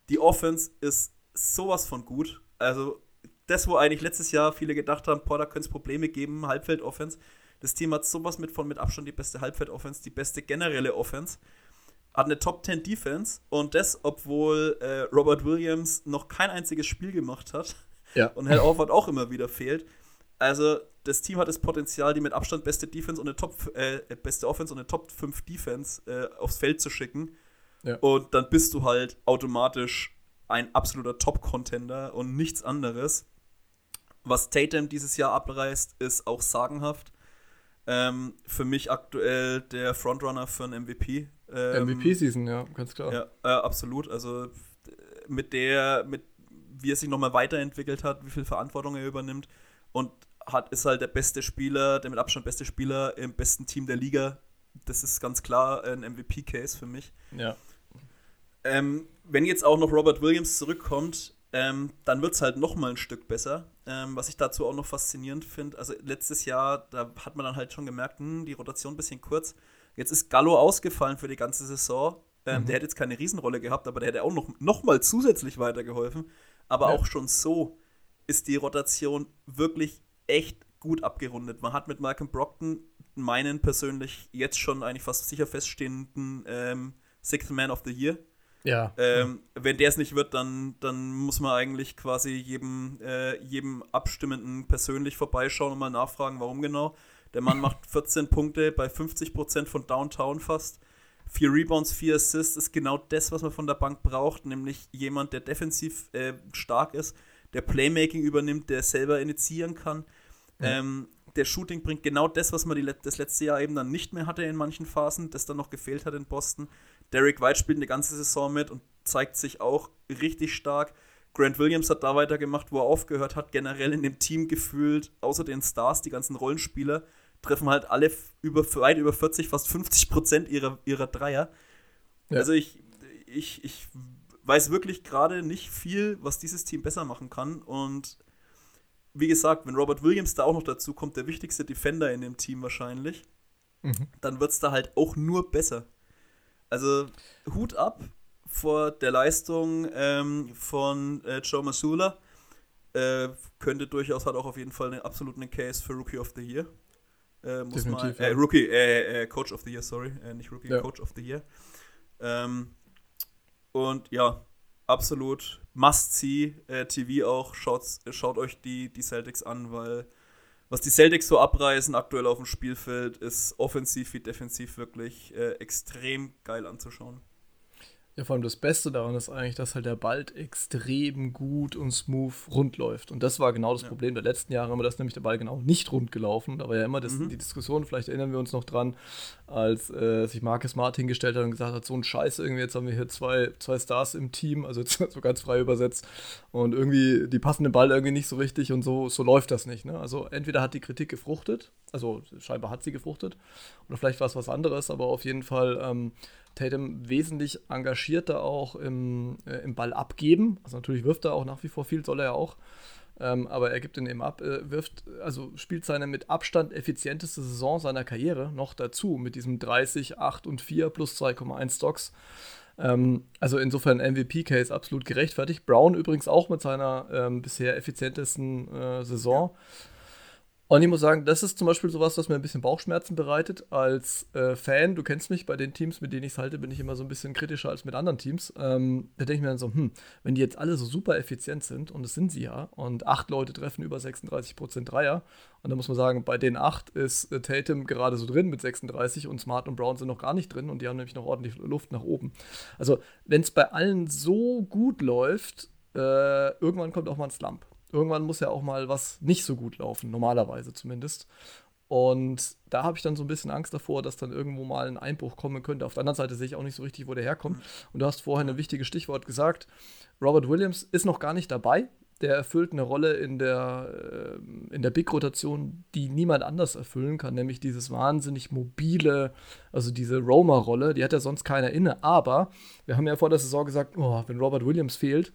Die Offense ist sowas von gut. Also das, wo eigentlich letztes Jahr viele gedacht haben, boah, da könnte es Probleme geben, Halbfeld-Offense. Das Team hat sowas mit von mit Abstand die beste Halbfeld-Offense, die beste generelle Offense. Hat eine Top 10 Defense und das, obwohl äh, Robert Williams noch kein einziges Spiel gemacht hat. Ja. Und Hal Orford auch immer wieder fehlt. Also, das Team hat das Potenzial, die mit Abstand beste Defense und eine Top, äh, beste Offense und eine Top 5 Defense äh, aufs Feld zu schicken. Ja. Und dann bist du halt automatisch ein absoluter Top-Contender und nichts anderes. Was Tatum dieses Jahr abreißt, ist auch sagenhaft. Ähm, für mich aktuell der Frontrunner für einen MVP. Ähm, MVP-Season, ja, ganz klar. Ja, äh, absolut. Also mit der, mit wie er sich nochmal weiterentwickelt hat, wie viel Verantwortung er übernimmt und hat, ist halt der beste Spieler, der mit Abstand beste Spieler im besten Team der Liga. Das ist ganz klar ein MVP-Case für mich. Ja. Ähm, wenn jetzt auch noch Robert Williams zurückkommt, ähm, dann wird es halt noch mal ein Stück besser. Ähm, was ich dazu auch noch faszinierend finde, also letztes Jahr, da hat man dann halt schon gemerkt, hm, die Rotation ein bisschen kurz. Jetzt ist Gallo ausgefallen für die ganze Saison. Ähm, mhm. Der hätte jetzt keine Riesenrolle gehabt, aber der hätte auch noch, noch mal zusätzlich weitergeholfen. Aber ja. auch schon so ist die Rotation wirklich echt gut abgerundet. Man hat mit Malcolm Brockton meinen persönlich jetzt schon eigentlich fast sicher feststehenden ähm, Sixth Man of the Year. Ja. Ähm, wenn der es nicht wird, dann, dann muss man eigentlich quasi jedem, äh, jedem Abstimmenden persönlich vorbeischauen und mal nachfragen, warum genau. Der Mann macht 14 Punkte bei 50% von Downtown fast. Vier Rebounds, vier Assists ist genau das, was man von der Bank braucht, nämlich jemand, der defensiv äh, stark ist, der Playmaking übernimmt, der selber initiieren kann. Ja. Ähm, der Shooting bringt genau das, was man die, das letzte Jahr eben dann nicht mehr hatte in manchen Phasen, das dann noch gefehlt hat in Boston. Derek White spielt eine ganze Saison mit und zeigt sich auch richtig stark. Grant Williams hat da weitergemacht, wo er aufgehört hat, generell in dem Team gefühlt, außer den Stars, die ganzen Rollenspieler, treffen halt alle über, weit über 40, fast 50 Prozent ihrer, ihrer Dreier. Ja. Also ich, ich, ich weiß wirklich gerade nicht viel, was dieses Team besser machen kann. Und wie gesagt, wenn Robert Williams da auch noch dazu kommt, der wichtigste Defender in dem Team wahrscheinlich, mhm. dann wird es da halt auch nur besser. Also Hut ab vor der Leistung ähm, von äh, Joe Masula. Äh, könnte durchaus, hat auch auf jeden Fall einen absoluten Case für Rookie of the Year. Äh, muss man, äh, Rookie, äh, äh, Coach of the Year, sorry, nicht Rookie, ja. Coach of the Year. Ähm, und ja, absolut Must-See TV auch. Schaut, schaut euch die, die Celtics an, weil was die Celtics so abreißen aktuell auf dem Spielfeld, ist offensiv wie defensiv wirklich äh, extrem geil anzuschauen. Ja, vor allem das Beste daran ist eigentlich, dass halt der Ball extrem gut und smooth rund läuft. Und das war genau das ja. Problem der letzten Jahre, immer das nämlich der Ball genau nicht rund gelaufen. Da war ja immer das, mhm. die Diskussion, vielleicht erinnern wir uns noch dran, als äh, sich Marcus Smart hingestellt hat und gesagt hat, so ein Scheiß irgendwie, jetzt haben wir hier zwei, zwei Stars im Team, also so ganz frei übersetzt. Und irgendwie, die passen den Ball irgendwie nicht so richtig und so, so läuft das nicht. Ne? Also entweder hat die Kritik gefruchtet, also scheinbar hat sie gefruchtet, oder vielleicht war es was anderes, aber auf jeden Fall ähm, Tatum wesentlich engagierter auch im, äh, im Ball abgeben. Also natürlich wirft er auch nach wie vor viel, soll er ja auch. Ähm, aber er gibt ihn eben ab, äh, wirft, also spielt seine mit Abstand effizienteste Saison seiner Karriere noch dazu, mit diesem 30, 8 und 4 plus 2,1 Stocks. Ähm, also insofern MVP-Case absolut gerechtfertigt. Brown übrigens auch mit seiner ähm, bisher effizientesten äh, Saison. Ja. Und ich muss sagen, das ist zum Beispiel sowas, was mir ein bisschen Bauchschmerzen bereitet als äh, Fan. Du kennst mich, bei den Teams, mit denen ich es halte, bin ich immer so ein bisschen kritischer als mit anderen Teams. Ähm, da denke ich mir dann so, hm, wenn die jetzt alle so super effizient sind, und das sind sie ja, und acht Leute treffen über 36% Dreier, und da muss man sagen, bei den acht ist äh, Tatum gerade so drin mit 36 und Smart und Brown sind noch gar nicht drin und die haben nämlich noch ordentlich Luft nach oben. Also, wenn es bei allen so gut läuft, äh, irgendwann kommt auch mal ein Slump. Irgendwann muss ja auch mal was nicht so gut laufen, normalerweise zumindest. Und da habe ich dann so ein bisschen Angst davor, dass dann irgendwo mal ein Einbruch kommen könnte. Auf der anderen Seite sehe ich auch nicht so richtig, wo der herkommt. Und du hast vorhin ein wichtiges Stichwort gesagt. Robert Williams ist noch gar nicht dabei. Der erfüllt eine Rolle in der, äh, in der Big-Rotation, die niemand anders erfüllen kann, nämlich dieses wahnsinnig mobile, also diese Roma-Rolle, die hat ja sonst keiner inne. Aber wir haben ja vor der Saison gesagt, oh, wenn Robert Williams fehlt,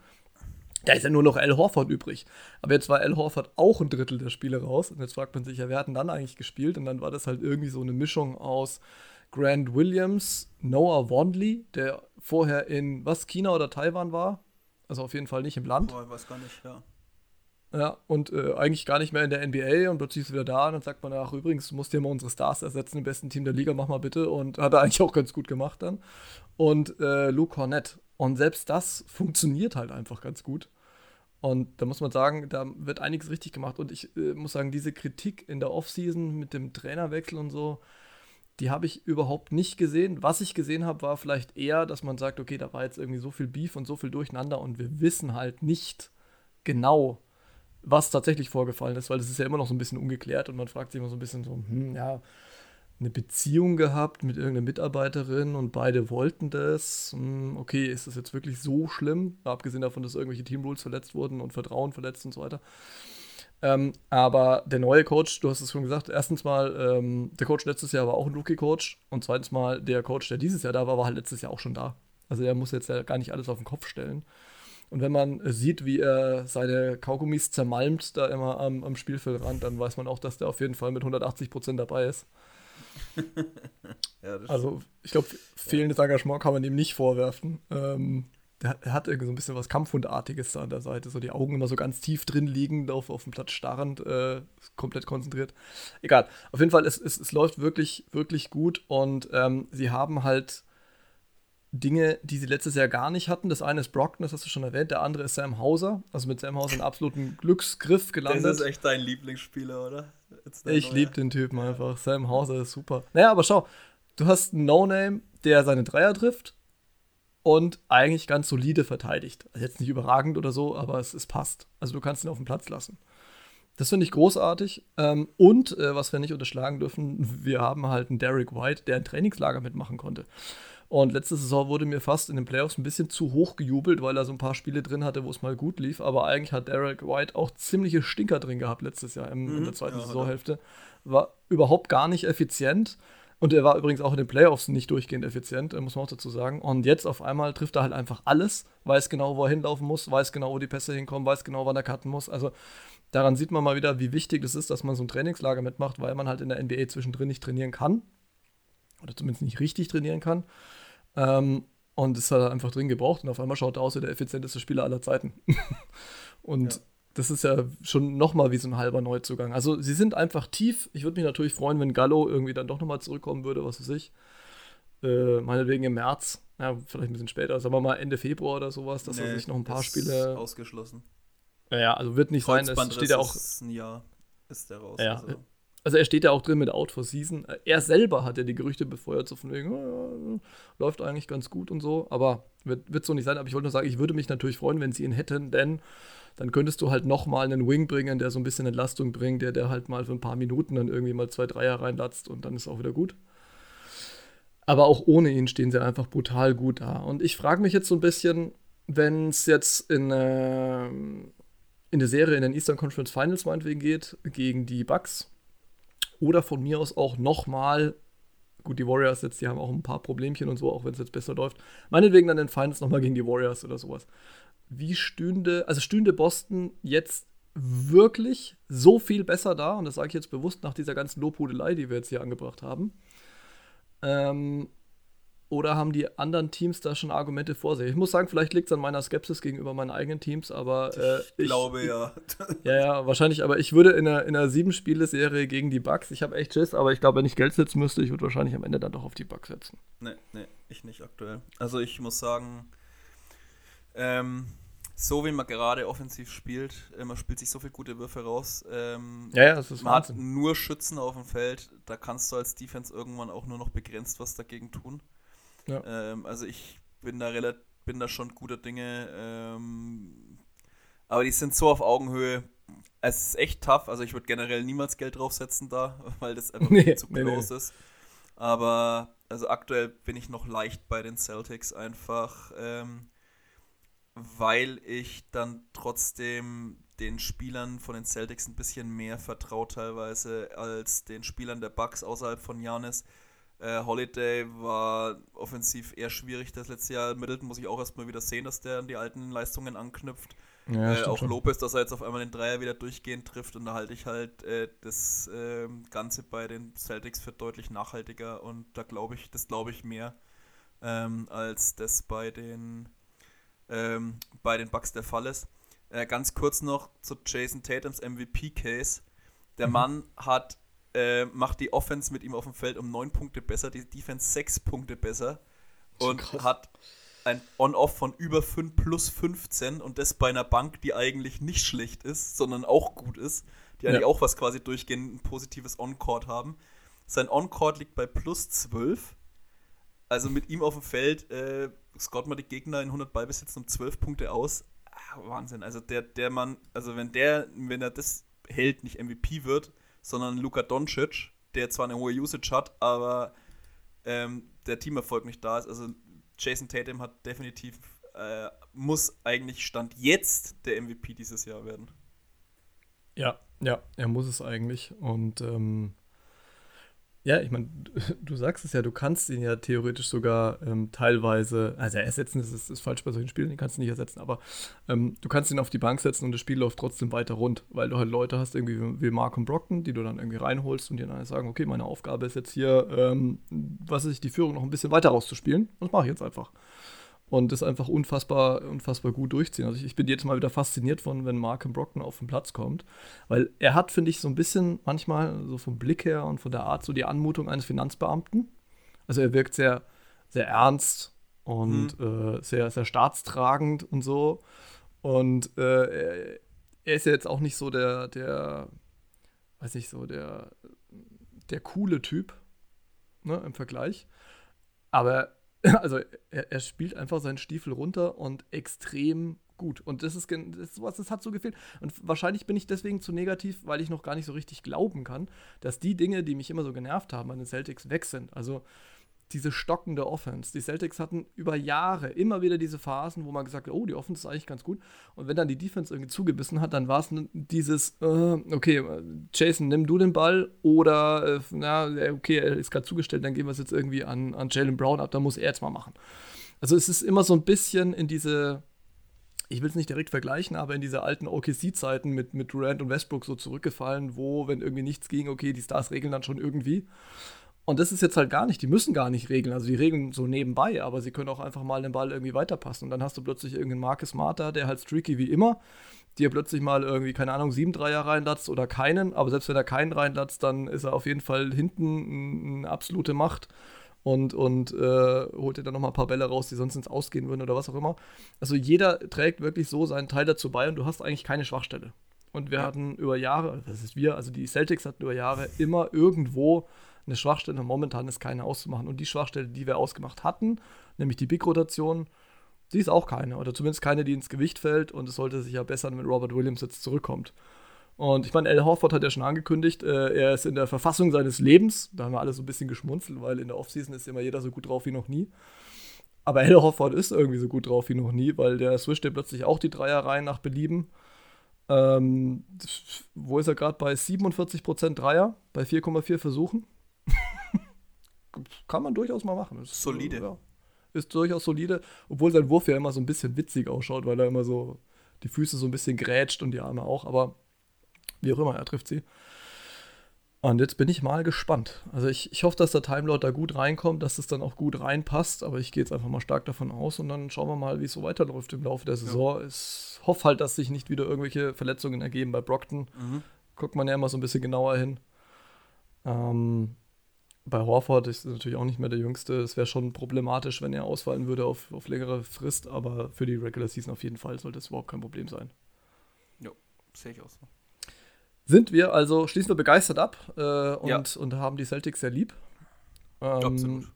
da ist ja nur noch Al Horford übrig. Aber jetzt war Al Horford auch ein Drittel der Spiele raus. Und jetzt fragt man sich ja, wer hat denn dann eigentlich gespielt? Und dann war das halt irgendwie so eine Mischung aus Grant Williams, Noah Wandley, der vorher in was, China oder Taiwan war. Also auf jeden Fall nicht im Land. Boah, ich weiß gar nicht, ja. Ja, und äh, eigentlich gar nicht mehr in der NBA und plötzlich ist er wieder da und dann sagt man, ach übrigens, du musst dir mal unsere Stars ersetzen, im besten Team der Liga, mach mal bitte. Und hat er eigentlich auch ganz gut gemacht dann. Und äh, Luke Hornett. Und selbst das funktioniert halt einfach ganz gut. Und da muss man sagen, da wird einiges richtig gemacht. Und ich äh, muss sagen, diese Kritik in der Offseason mit dem Trainerwechsel und so, die habe ich überhaupt nicht gesehen. Was ich gesehen habe, war vielleicht eher, dass man sagt, okay, da war jetzt irgendwie so viel Beef und so viel Durcheinander und wir wissen halt nicht genau, was tatsächlich vorgefallen ist, weil das ist ja immer noch so ein bisschen ungeklärt und man fragt sich immer so ein bisschen so, hm, ja, eine Beziehung gehabt mit irgendeiner Mitarbeiterin und beide wollten das. Hm, okay, ist das jetzt wirklich so schlimm? Abgesehen davon, dass irgendwelche Teamrules verletzt wurden und Vertrauen verletzt und so weiter. Ähm, aber der neue Coach, du hast es schon gesagt, erstens mal, ähm, der Coach letztes Jahr war auch ein Rookie-Coach und zweitens mal, der Coach, der dieses Jahr da war, war halt letztes Jahr auch schon da. Also er muss jetzt ja gar nicht alles auf den Kopf stellen. Und wenn man sieht, wie er seine Kaugummis zermalmt da immer am, am Spielfeldrand, dann weiß man auch, dass der auf jeden Fall mit 180 Prozent dabei ist. ja, also, ich glaube, fehlendes. Engagement kann man ihm nicht vorwerfen. Ähm, der, der, hat irgendwie so ein bisschen was Kampfhundartiges da an der Seite. So die Augen immer so ganz tief drin liegend, auf, auf dem Platz starrend, äh, komplett konzentriert. Egal. Auf jeden Fall, es, es, es läuft wirklich, wirklich gut und ähm, sie haben halt Dinge, die sie letztes Jahr gar nicht hatten. Das eine ist Brockton, das hast du schon erwähnt. Der andere ist Sam Hauser. Also mit Sam Hauser einen absoluten Glücksgriff gelandet. Das ist echt dein Lieblingsspieler, oder? Ich liebe den Typen ja. einfach. Sam Hauser ist super. Naja, aber schau, du hast einen No-Name, der seine Dreier trifft und eigentlich ganz solide verteidigt. Also jetzt nicht überragend oder so, aber es, es passt. Also du kannst ihn auf den Platz lassen. Das finde ich großartig. Ähm, und äh, was wir nicht unterschlagen dürfen, wir haben halt einen Derek White, der ein Trainingslager mitmachen konnte. Und letzte Saison wurde mir fast in den Playoffs ein bisschen zu hoch gejubelt, weil er so ein paar Spiele drin hatte, wo es mal gut lief. Aber eigentlich hat Derek White auch ziemliche Stinker drin gehabt letztes Jahr im, mhm, in der zweiten ja, Saisonhälfte. War überhaupt gar nicht effizient. Und er war übrigens auch in den Playoffs nicht durchgehend effizient, muss man auch dazu sagen. Und jetzt auf einmal trifft er halt einfach alles, weiß genau, wo er hinlaufen muss, weiß genau, wo die Pässe hinkommen, weiß genau, wann er cutten muss. Also daran sieht man mal wieder, wie wichtig es ist, dass man so ein Trainingslager mitmacht, weil man halt in der NBA zwischendrin nicht trainieren kann. Oder zumindest nicht richtig trainieren kann. Ähm, und es hat er einfach drin gebraucht und auf einmal schaut er aus wie der effizienteste Spieler aller Zeiten. und ja. das ist ja schon nochmal wie so ein halber Neuzugang. Also sie sind einfach tief. Ich würde mich natürlich freuen, wenn Gallo irgendwie dann doch nochmal zurückkommen würde, was weiß ich. Äh, meinetwegen im März, ja, vielleicht ein bisschen später, sagen wir mal Ende Februar oder sowas, dass nee, er sich noch ein paar Spiele. Ausgeschlossen. Ja, also wird nicht sein, es steht ja auch. Ein Jahr ist der raus. Ja, also. Also er steht ja auch drin mit Out for Season. Er selber hat ja die Gerüchte befeuert, so von wegen, oh, läuft eigentlich ganz gut und so, aber wird, wird so nicht sein. Aber ich wollte nur sagen, ich würde mich natürlich freuen, wenn sie ihn hätten, denn dann könntest du halt nochmal einen Wing bringen, der so ein bisschen Entlastung bringt, der, der halt mal für ein paar Minuten dann irgendwie mal zwei Dreier reinlatzt und dann ist auch wieder gut. Aber auch ohne ihn stehen sie einfach brutal gut da. Und ich frage mich jetzt so ein bisschen, wenn es jetzt in, äh, in der Serie in den Eastern Conference Finals meinetwegen geht, gegen die Bucks, oder von mir aus auch nochmal, gut, die Warriors jetzt, die haben auch ein paar Problemchen und so, auch wenn es jetzt besser läuft. Meinetwegen dann den Finals nochmal gegen die Warriors oder sowas. Wie stünde, also stünde Boston jetzt wirklich so viel besser da, und das sage ich jetzt bewusst nach dieser ganzen Lobhudelei, die wir jetzt hier angebracht haben. Ähm, oder haben die anderen Teams da schon Argumente vor sich? Ich muss sagen, vielleicht liegt es an meiner Skepsis gegenüber meinen eigenen Teams, aber äh, ich glaube ja. ja, ja, wahrscheinlich, aber ich würde in einer, in einer sieben-Spiele-Serie gegen die Bugs, ich habe echt Schiss, aber ich glaube, wenn ich Geld setzen müsste, ich würde wahrscheinlich am Ende dann doch auf die Bugs setzen. Nee, nee, ich nicht aktuell. Also ich muss sagen, ähm, so wie man gerade offensiv spielt, äh, man spielt sich so viele gute Würfe raus. Ähm, ja, ja, das ist Man Wahnsinn. hat nur Schützen auf dem Feld, da kannst du als Defense irgendwann auch nur noch begrenzt was dagegen tun. Ja. Ähm, also ich bin da relativ, bin da schon guter Dinge. Ähm, Aber die sind so auf Augenhöhe. Es ist echt tough. Also ich würde generell niemals Geld draufsetzen da, weil das einfach nee, zu groß nee. ist. Aber also aktuell bin ich noch leicht bei den Celtics einfach, ähm, weil ich dann trotzdem den Spielern von den Celtics ein bisschen mehr vertraue teilweise als den Spielern der Bucks außerhalb von Janis. Äh, Holiday war offensiv eher schwierig das letzte Jahr. Middleton muss ich auch erstmal wieder sehen, dass der an die alten Leistungen anknüpft. Ja, äh, auch schon. Lopez, dass er jetzt auf einmal den Dreier wieder durchgehend trifft und da halte ich halt äh, das äh, Ganze bei den Celtics für deutlich nachhaltiger und da glaube ich, das glaube ich mehr ähm, als das bei den ähm, bei den Bucks der Fall ist. Äh, ganz kurz noch zu Jason Tatums MVP-Case. Der mhm. Mann hat äh, macht die Offense mit ihm auf dem Feld um neun Punkte besser, die Defense sechs Punkte besser und Krass. hat ein On-Off von über 5 plus 15 und das bei einer Bank, die eigentlich nicht schlecht ist, sondern auch gut ist, die eigentlich ja. auch was quasi durchgehend ein positives On-Court haben. Sein On-Court liegt bei plus 12. Also mit ihm auf dem Feld äh, scoret man die Gegner in 100 Ballbesitzen um 12 Punkte aus. Ah, Wahnsinn. Also der, der Mann, also wenn der, wenn er das hält, nicht MVP wird, sondern Luka Doncic, der zwar eine hohe Usage hat, aber ähm, der Teamerfolg nicht da ist. Also Jason Tatum hat definitiv, äh, muss eigentlich Stand jetzt der MVP dieses Jahr werden. Ja, ja, er muss es eigentlich. Und ähm, ja, ich meine, du sagst es ja, du kannst ihn ja theoretisch sogar ähm, teilweise, also ersetzen ist, ist, ist, falsch bei solchen Spielen, den kannst du nicht ersetzen, aber ähm, du kannst ihn auf die Bank setzen und das Spiel läuft trotzdem weiter rund, weil du halt Leute hast, irgendwie wie Mark und Brockton, die du dann irgendwie reinholst und die dann sagen, okay, meine Aufgabe ist jetzt hier, ähm, was ist die Führung noch ein bisschen weiter rauszuspielen. Und das mache ich jetzt einfach und das einfach unfassbar, unfassbar gut durchziehen. Also ich, ich bin jetzt mal wieder fasziniert von, wenn Markham Brockton auf den Platz kommt, weil er hat, finde ich, so ein bisschen manchmal so vom Blick her und von der Art so die Anmutung eines Finanzbeamten. Also er wirkt sehr, sehr ernst und mhm. äh, sehr, sehr staatstragend und so. Und äh, er ist ja jetzt auch nicht so der, der, weiß nicht, so der, der coole Typ, ne, im Vergleich. Aber also er, er, spielt einfach seinen Stiefel runter und extrem gut. Und das ist, das, was, das hat so gefehlt. Und wahrscheinlich bin ich deswegen zu negativ, weil ich noch gar nicht so richtig glauben kann, dass die Dinge, die mich immer so genervt haben an den Celtics, weg sind. Also diese stockende Offense. Die Celtics hatten über Jahre immer wieder diese Phasen, wo man gesagt hat, oh, die Offense ist eigentlich ganz gut. Und wenn dann die Defense irgendwie zugebissen hat, dann war es dieses, äh, okay, Jason, nimm du den Ball oder, äh, na, okay, er ist gerade zugestellt, dann gehen wir es jetzt irgendwie an, an Jalen Brown ab, da muss er jetzt mal machen. Also es ist immer so ein bisschen in diese, ich will es nicht direkt vergleichen, aber in diese alten OKC-Zeiten mit, mit Durant und Westbrook so zurückgefallen, wo, wenn irgendwie nichts ging, okay, die Stars regeln dann schon irgendwie. Und das ist jetzt halt gar nicht, die müssen gar nicht regeln. Also die regeln so nebenbei, aber sie können auch einfach mal den Ball irgendwie weiterpassen. Und dann hast du plötzlich irgendeinen Marcus Marta, der halt streaky wie immer, dir plötzlich mal irgendwie, keine Ahnung, sieben Dreier reinlatzt oder keinen. Aber selbst wenn er keinen reinlatzt, dann ist er auf jeden Fall hinten eine absolute Macht und, und äh, holt dir dann nochmal ein paar Bälle raus, die sonst ins Ausgehen würden oder was auch immer. Also jeder trägt wirklich so seinen Teil dazu bei und du hast eigentlich keine Schwachstelle. Und wir hatten über Jahre, das ist wir, also die Celtics hatten über Jahre immer irgendwo eine Schwachstelle. Momentan ist keine auszumachen. Und die Schwachstelle, die wir ausgemacht hatten, nämlich die Big-Rotation, die ist auch keine. Oder zumindest keine, die ins Gewicht fällt. Und es sollte sich ja bessern, wenn Robert Williams jetzt zurückkommt. Und ich meine, Al Horford hat ja schon angekündigt, äh, er ist in der Verfassung seines Lebens. Da haben wir alle so ein bisschen geschmunzelt, weil in der Offseason ist immer jeder so gut drauf wie noch nie. Aber Al Horford ist irgendwie so gut drauf wie noch nie, weil der swischt ja plötzlich auch die Dreier rein nach Belieben. Ähm, wo ist er gerade bei 47% Dreier, bei 4,4 Versuchen? Kann man durchaus mal machen. Ist, solide. Ja, ist durchaus solide, obwohl sein Wurf ja immer so ein bisschen witzig ausschaut, weil er immer so die Füße so ein bisschen grätscht und die Arme auch, aber wie auch immer, er trifft sie. Und jetzt bin ich mal gespannt. Also ich, ich hoffe, dass der Timelord da gut reinkommt, dass es dann auch gut reinpasst, aber ich gehe jetzt einfach mal stark davon aus und dann schauen wir mal, wie es so weiterläuft im Laufe der Saison. Ja. Ich hoffe halt, dass sich nicht wieder irgendwelche Verletzungen ergeben bei Brockton. Mhm. Guckt man ja immer so ein bisschen genauer hin. Ähm, bei Horford ist natürlich auch nicht mehr der Jüngste. Es wäre schon problematisch, wenn er ausfallen würde auf, auf längere Frist, aber für die Regular Season auf jeden Fall sollte es überhaupt kein Problem sein. Ja, sehe ich auch so. Sind wir also, schließen wir begeistert ab äh, und, ja. und haben die Celtics sehr lieb. Ähm, Absolut.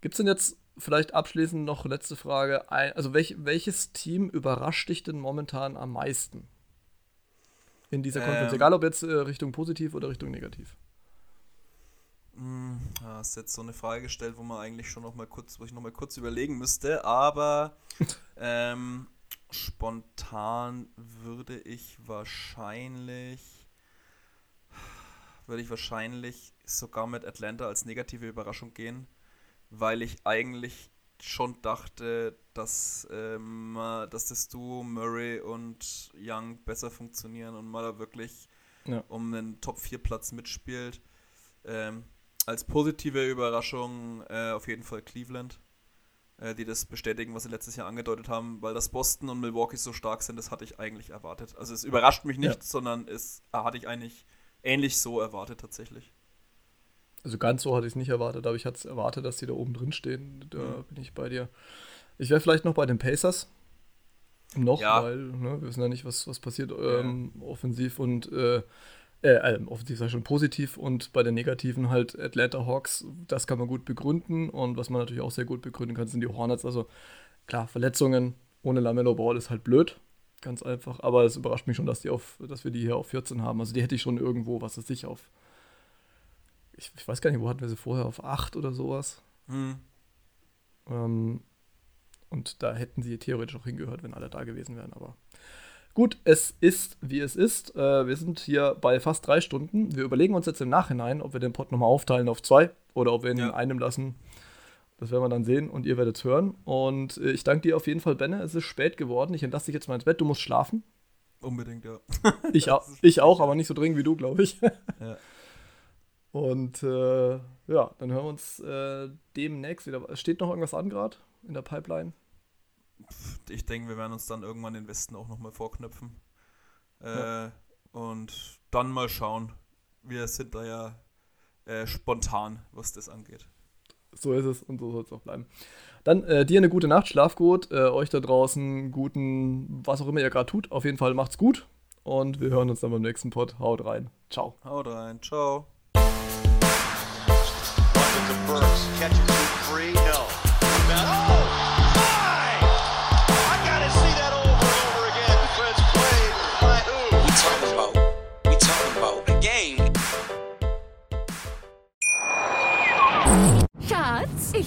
Gibt es denn jetzt vielleicht abschließend noch letzte Frage. also welch, welches Team überrascht dich denn momentan am meisten? In dieser Konferenz, ähm, egal ob jetzt äh, Richtung positiv oder Richtung negativ. Hm, ja, ist jetzt so eine Frage gestellt, wo man eigentlich schon noch mal kurz, wo ich noch mal kurz überlegen müsste, aber ähm, spontan würde ich wahrscheinlich würde ich wahrscheinlich sogar mit Atlanta als negative Überraschung gehen, weil ich eigentlich schon dachte, dass, ähm, dass das Duo Murray und Young besser funktionieren und mal da wirklich ja. um einen Top-4-Platz mitspielt. Ähm, als positive Überraschung äh, auf jeden Fall Cleveland, äh, die das bestätigen, was sie letztes Jahr angedeutet haben, weil das Boston und Milwaukee so stark sind, das hatte ich eigentlich erwartet. Also es überrascht mich nicht, ja. sondern es hatte ich eigentlich ähnlich so erwartet tatsächlich. Also ganz so hatte ich es nicht erwartet, aber ich hatte es erwartet, dass die da oben drin stehen. Da mhm. bin ich bei dir. Ich wäre vielleicht noch bei den Pacers. Noch, ja. weil ne, wir wissen ja nicht, was, was passiert ähm, ja. offensiv und äh, äh, äh, offensiv sei schon positiv und bei den negativen halt Atlanta Hawks, das kann man gut begründen und was man natürlich auch sehr gut begründen kann, sind die Hornets. Also klar, Verletzungen ohne Lamello Ball ist halt blöd, ganz einfach, aber es überrascht mich schon, dass, die auf, dass wir die hier auf 14 haben. Also die hätte ich schon irgendwo, was ist sich auf ich, ich, weiß gar nicht, wo hatten wir sie vorher, auf 8 oder sowas. Hm. Ähm, und da hätten sie theoretisch auch hingehört, wenn alle da gewesen wären, aber gut, es ist, wie es ist. Äh, wir sind hier bei fast drei Stunden. Wir überlegen uns jetzt im Nachhinein, ob wir den Pod nochmal aufteilen auf zwei oder ob wir ihn ja. in einem lassen. Das werden wir dann sehen und ihr werdet es hören. Und äh, ich danke dir auf jeden Fall, Benne. Es ist spät geworden. Ich entlasse dich jetzt mal ins Bett. Du musst schlafen. Unbedingt, ja. ich, auch, ich auch, aber nicht so dringend wie du, glaube ich. ja. Und äh, ja, dann hören wir uns äh, demnächst wieder. Steht noch irgendwas an gerade in der Pipeline? Ich denke, wir werden uns dann irgendwann den Westen auch nochmal vorknöpfen. Äh, ja. Und dann mal schauen. Wir sind da ja äh, spontan, was das angeht. So ist es und so soll es auch bleiben. Dann äh, dir eine gute Nacht, schlaf gut, äh, euch da draußen guten, was auch immer ihr gerade tut. Auf jeden Fall macht's gut und wir hören uns dann beim nächsten Pod. Haut rein. Ciao. Haut rein. Ciao.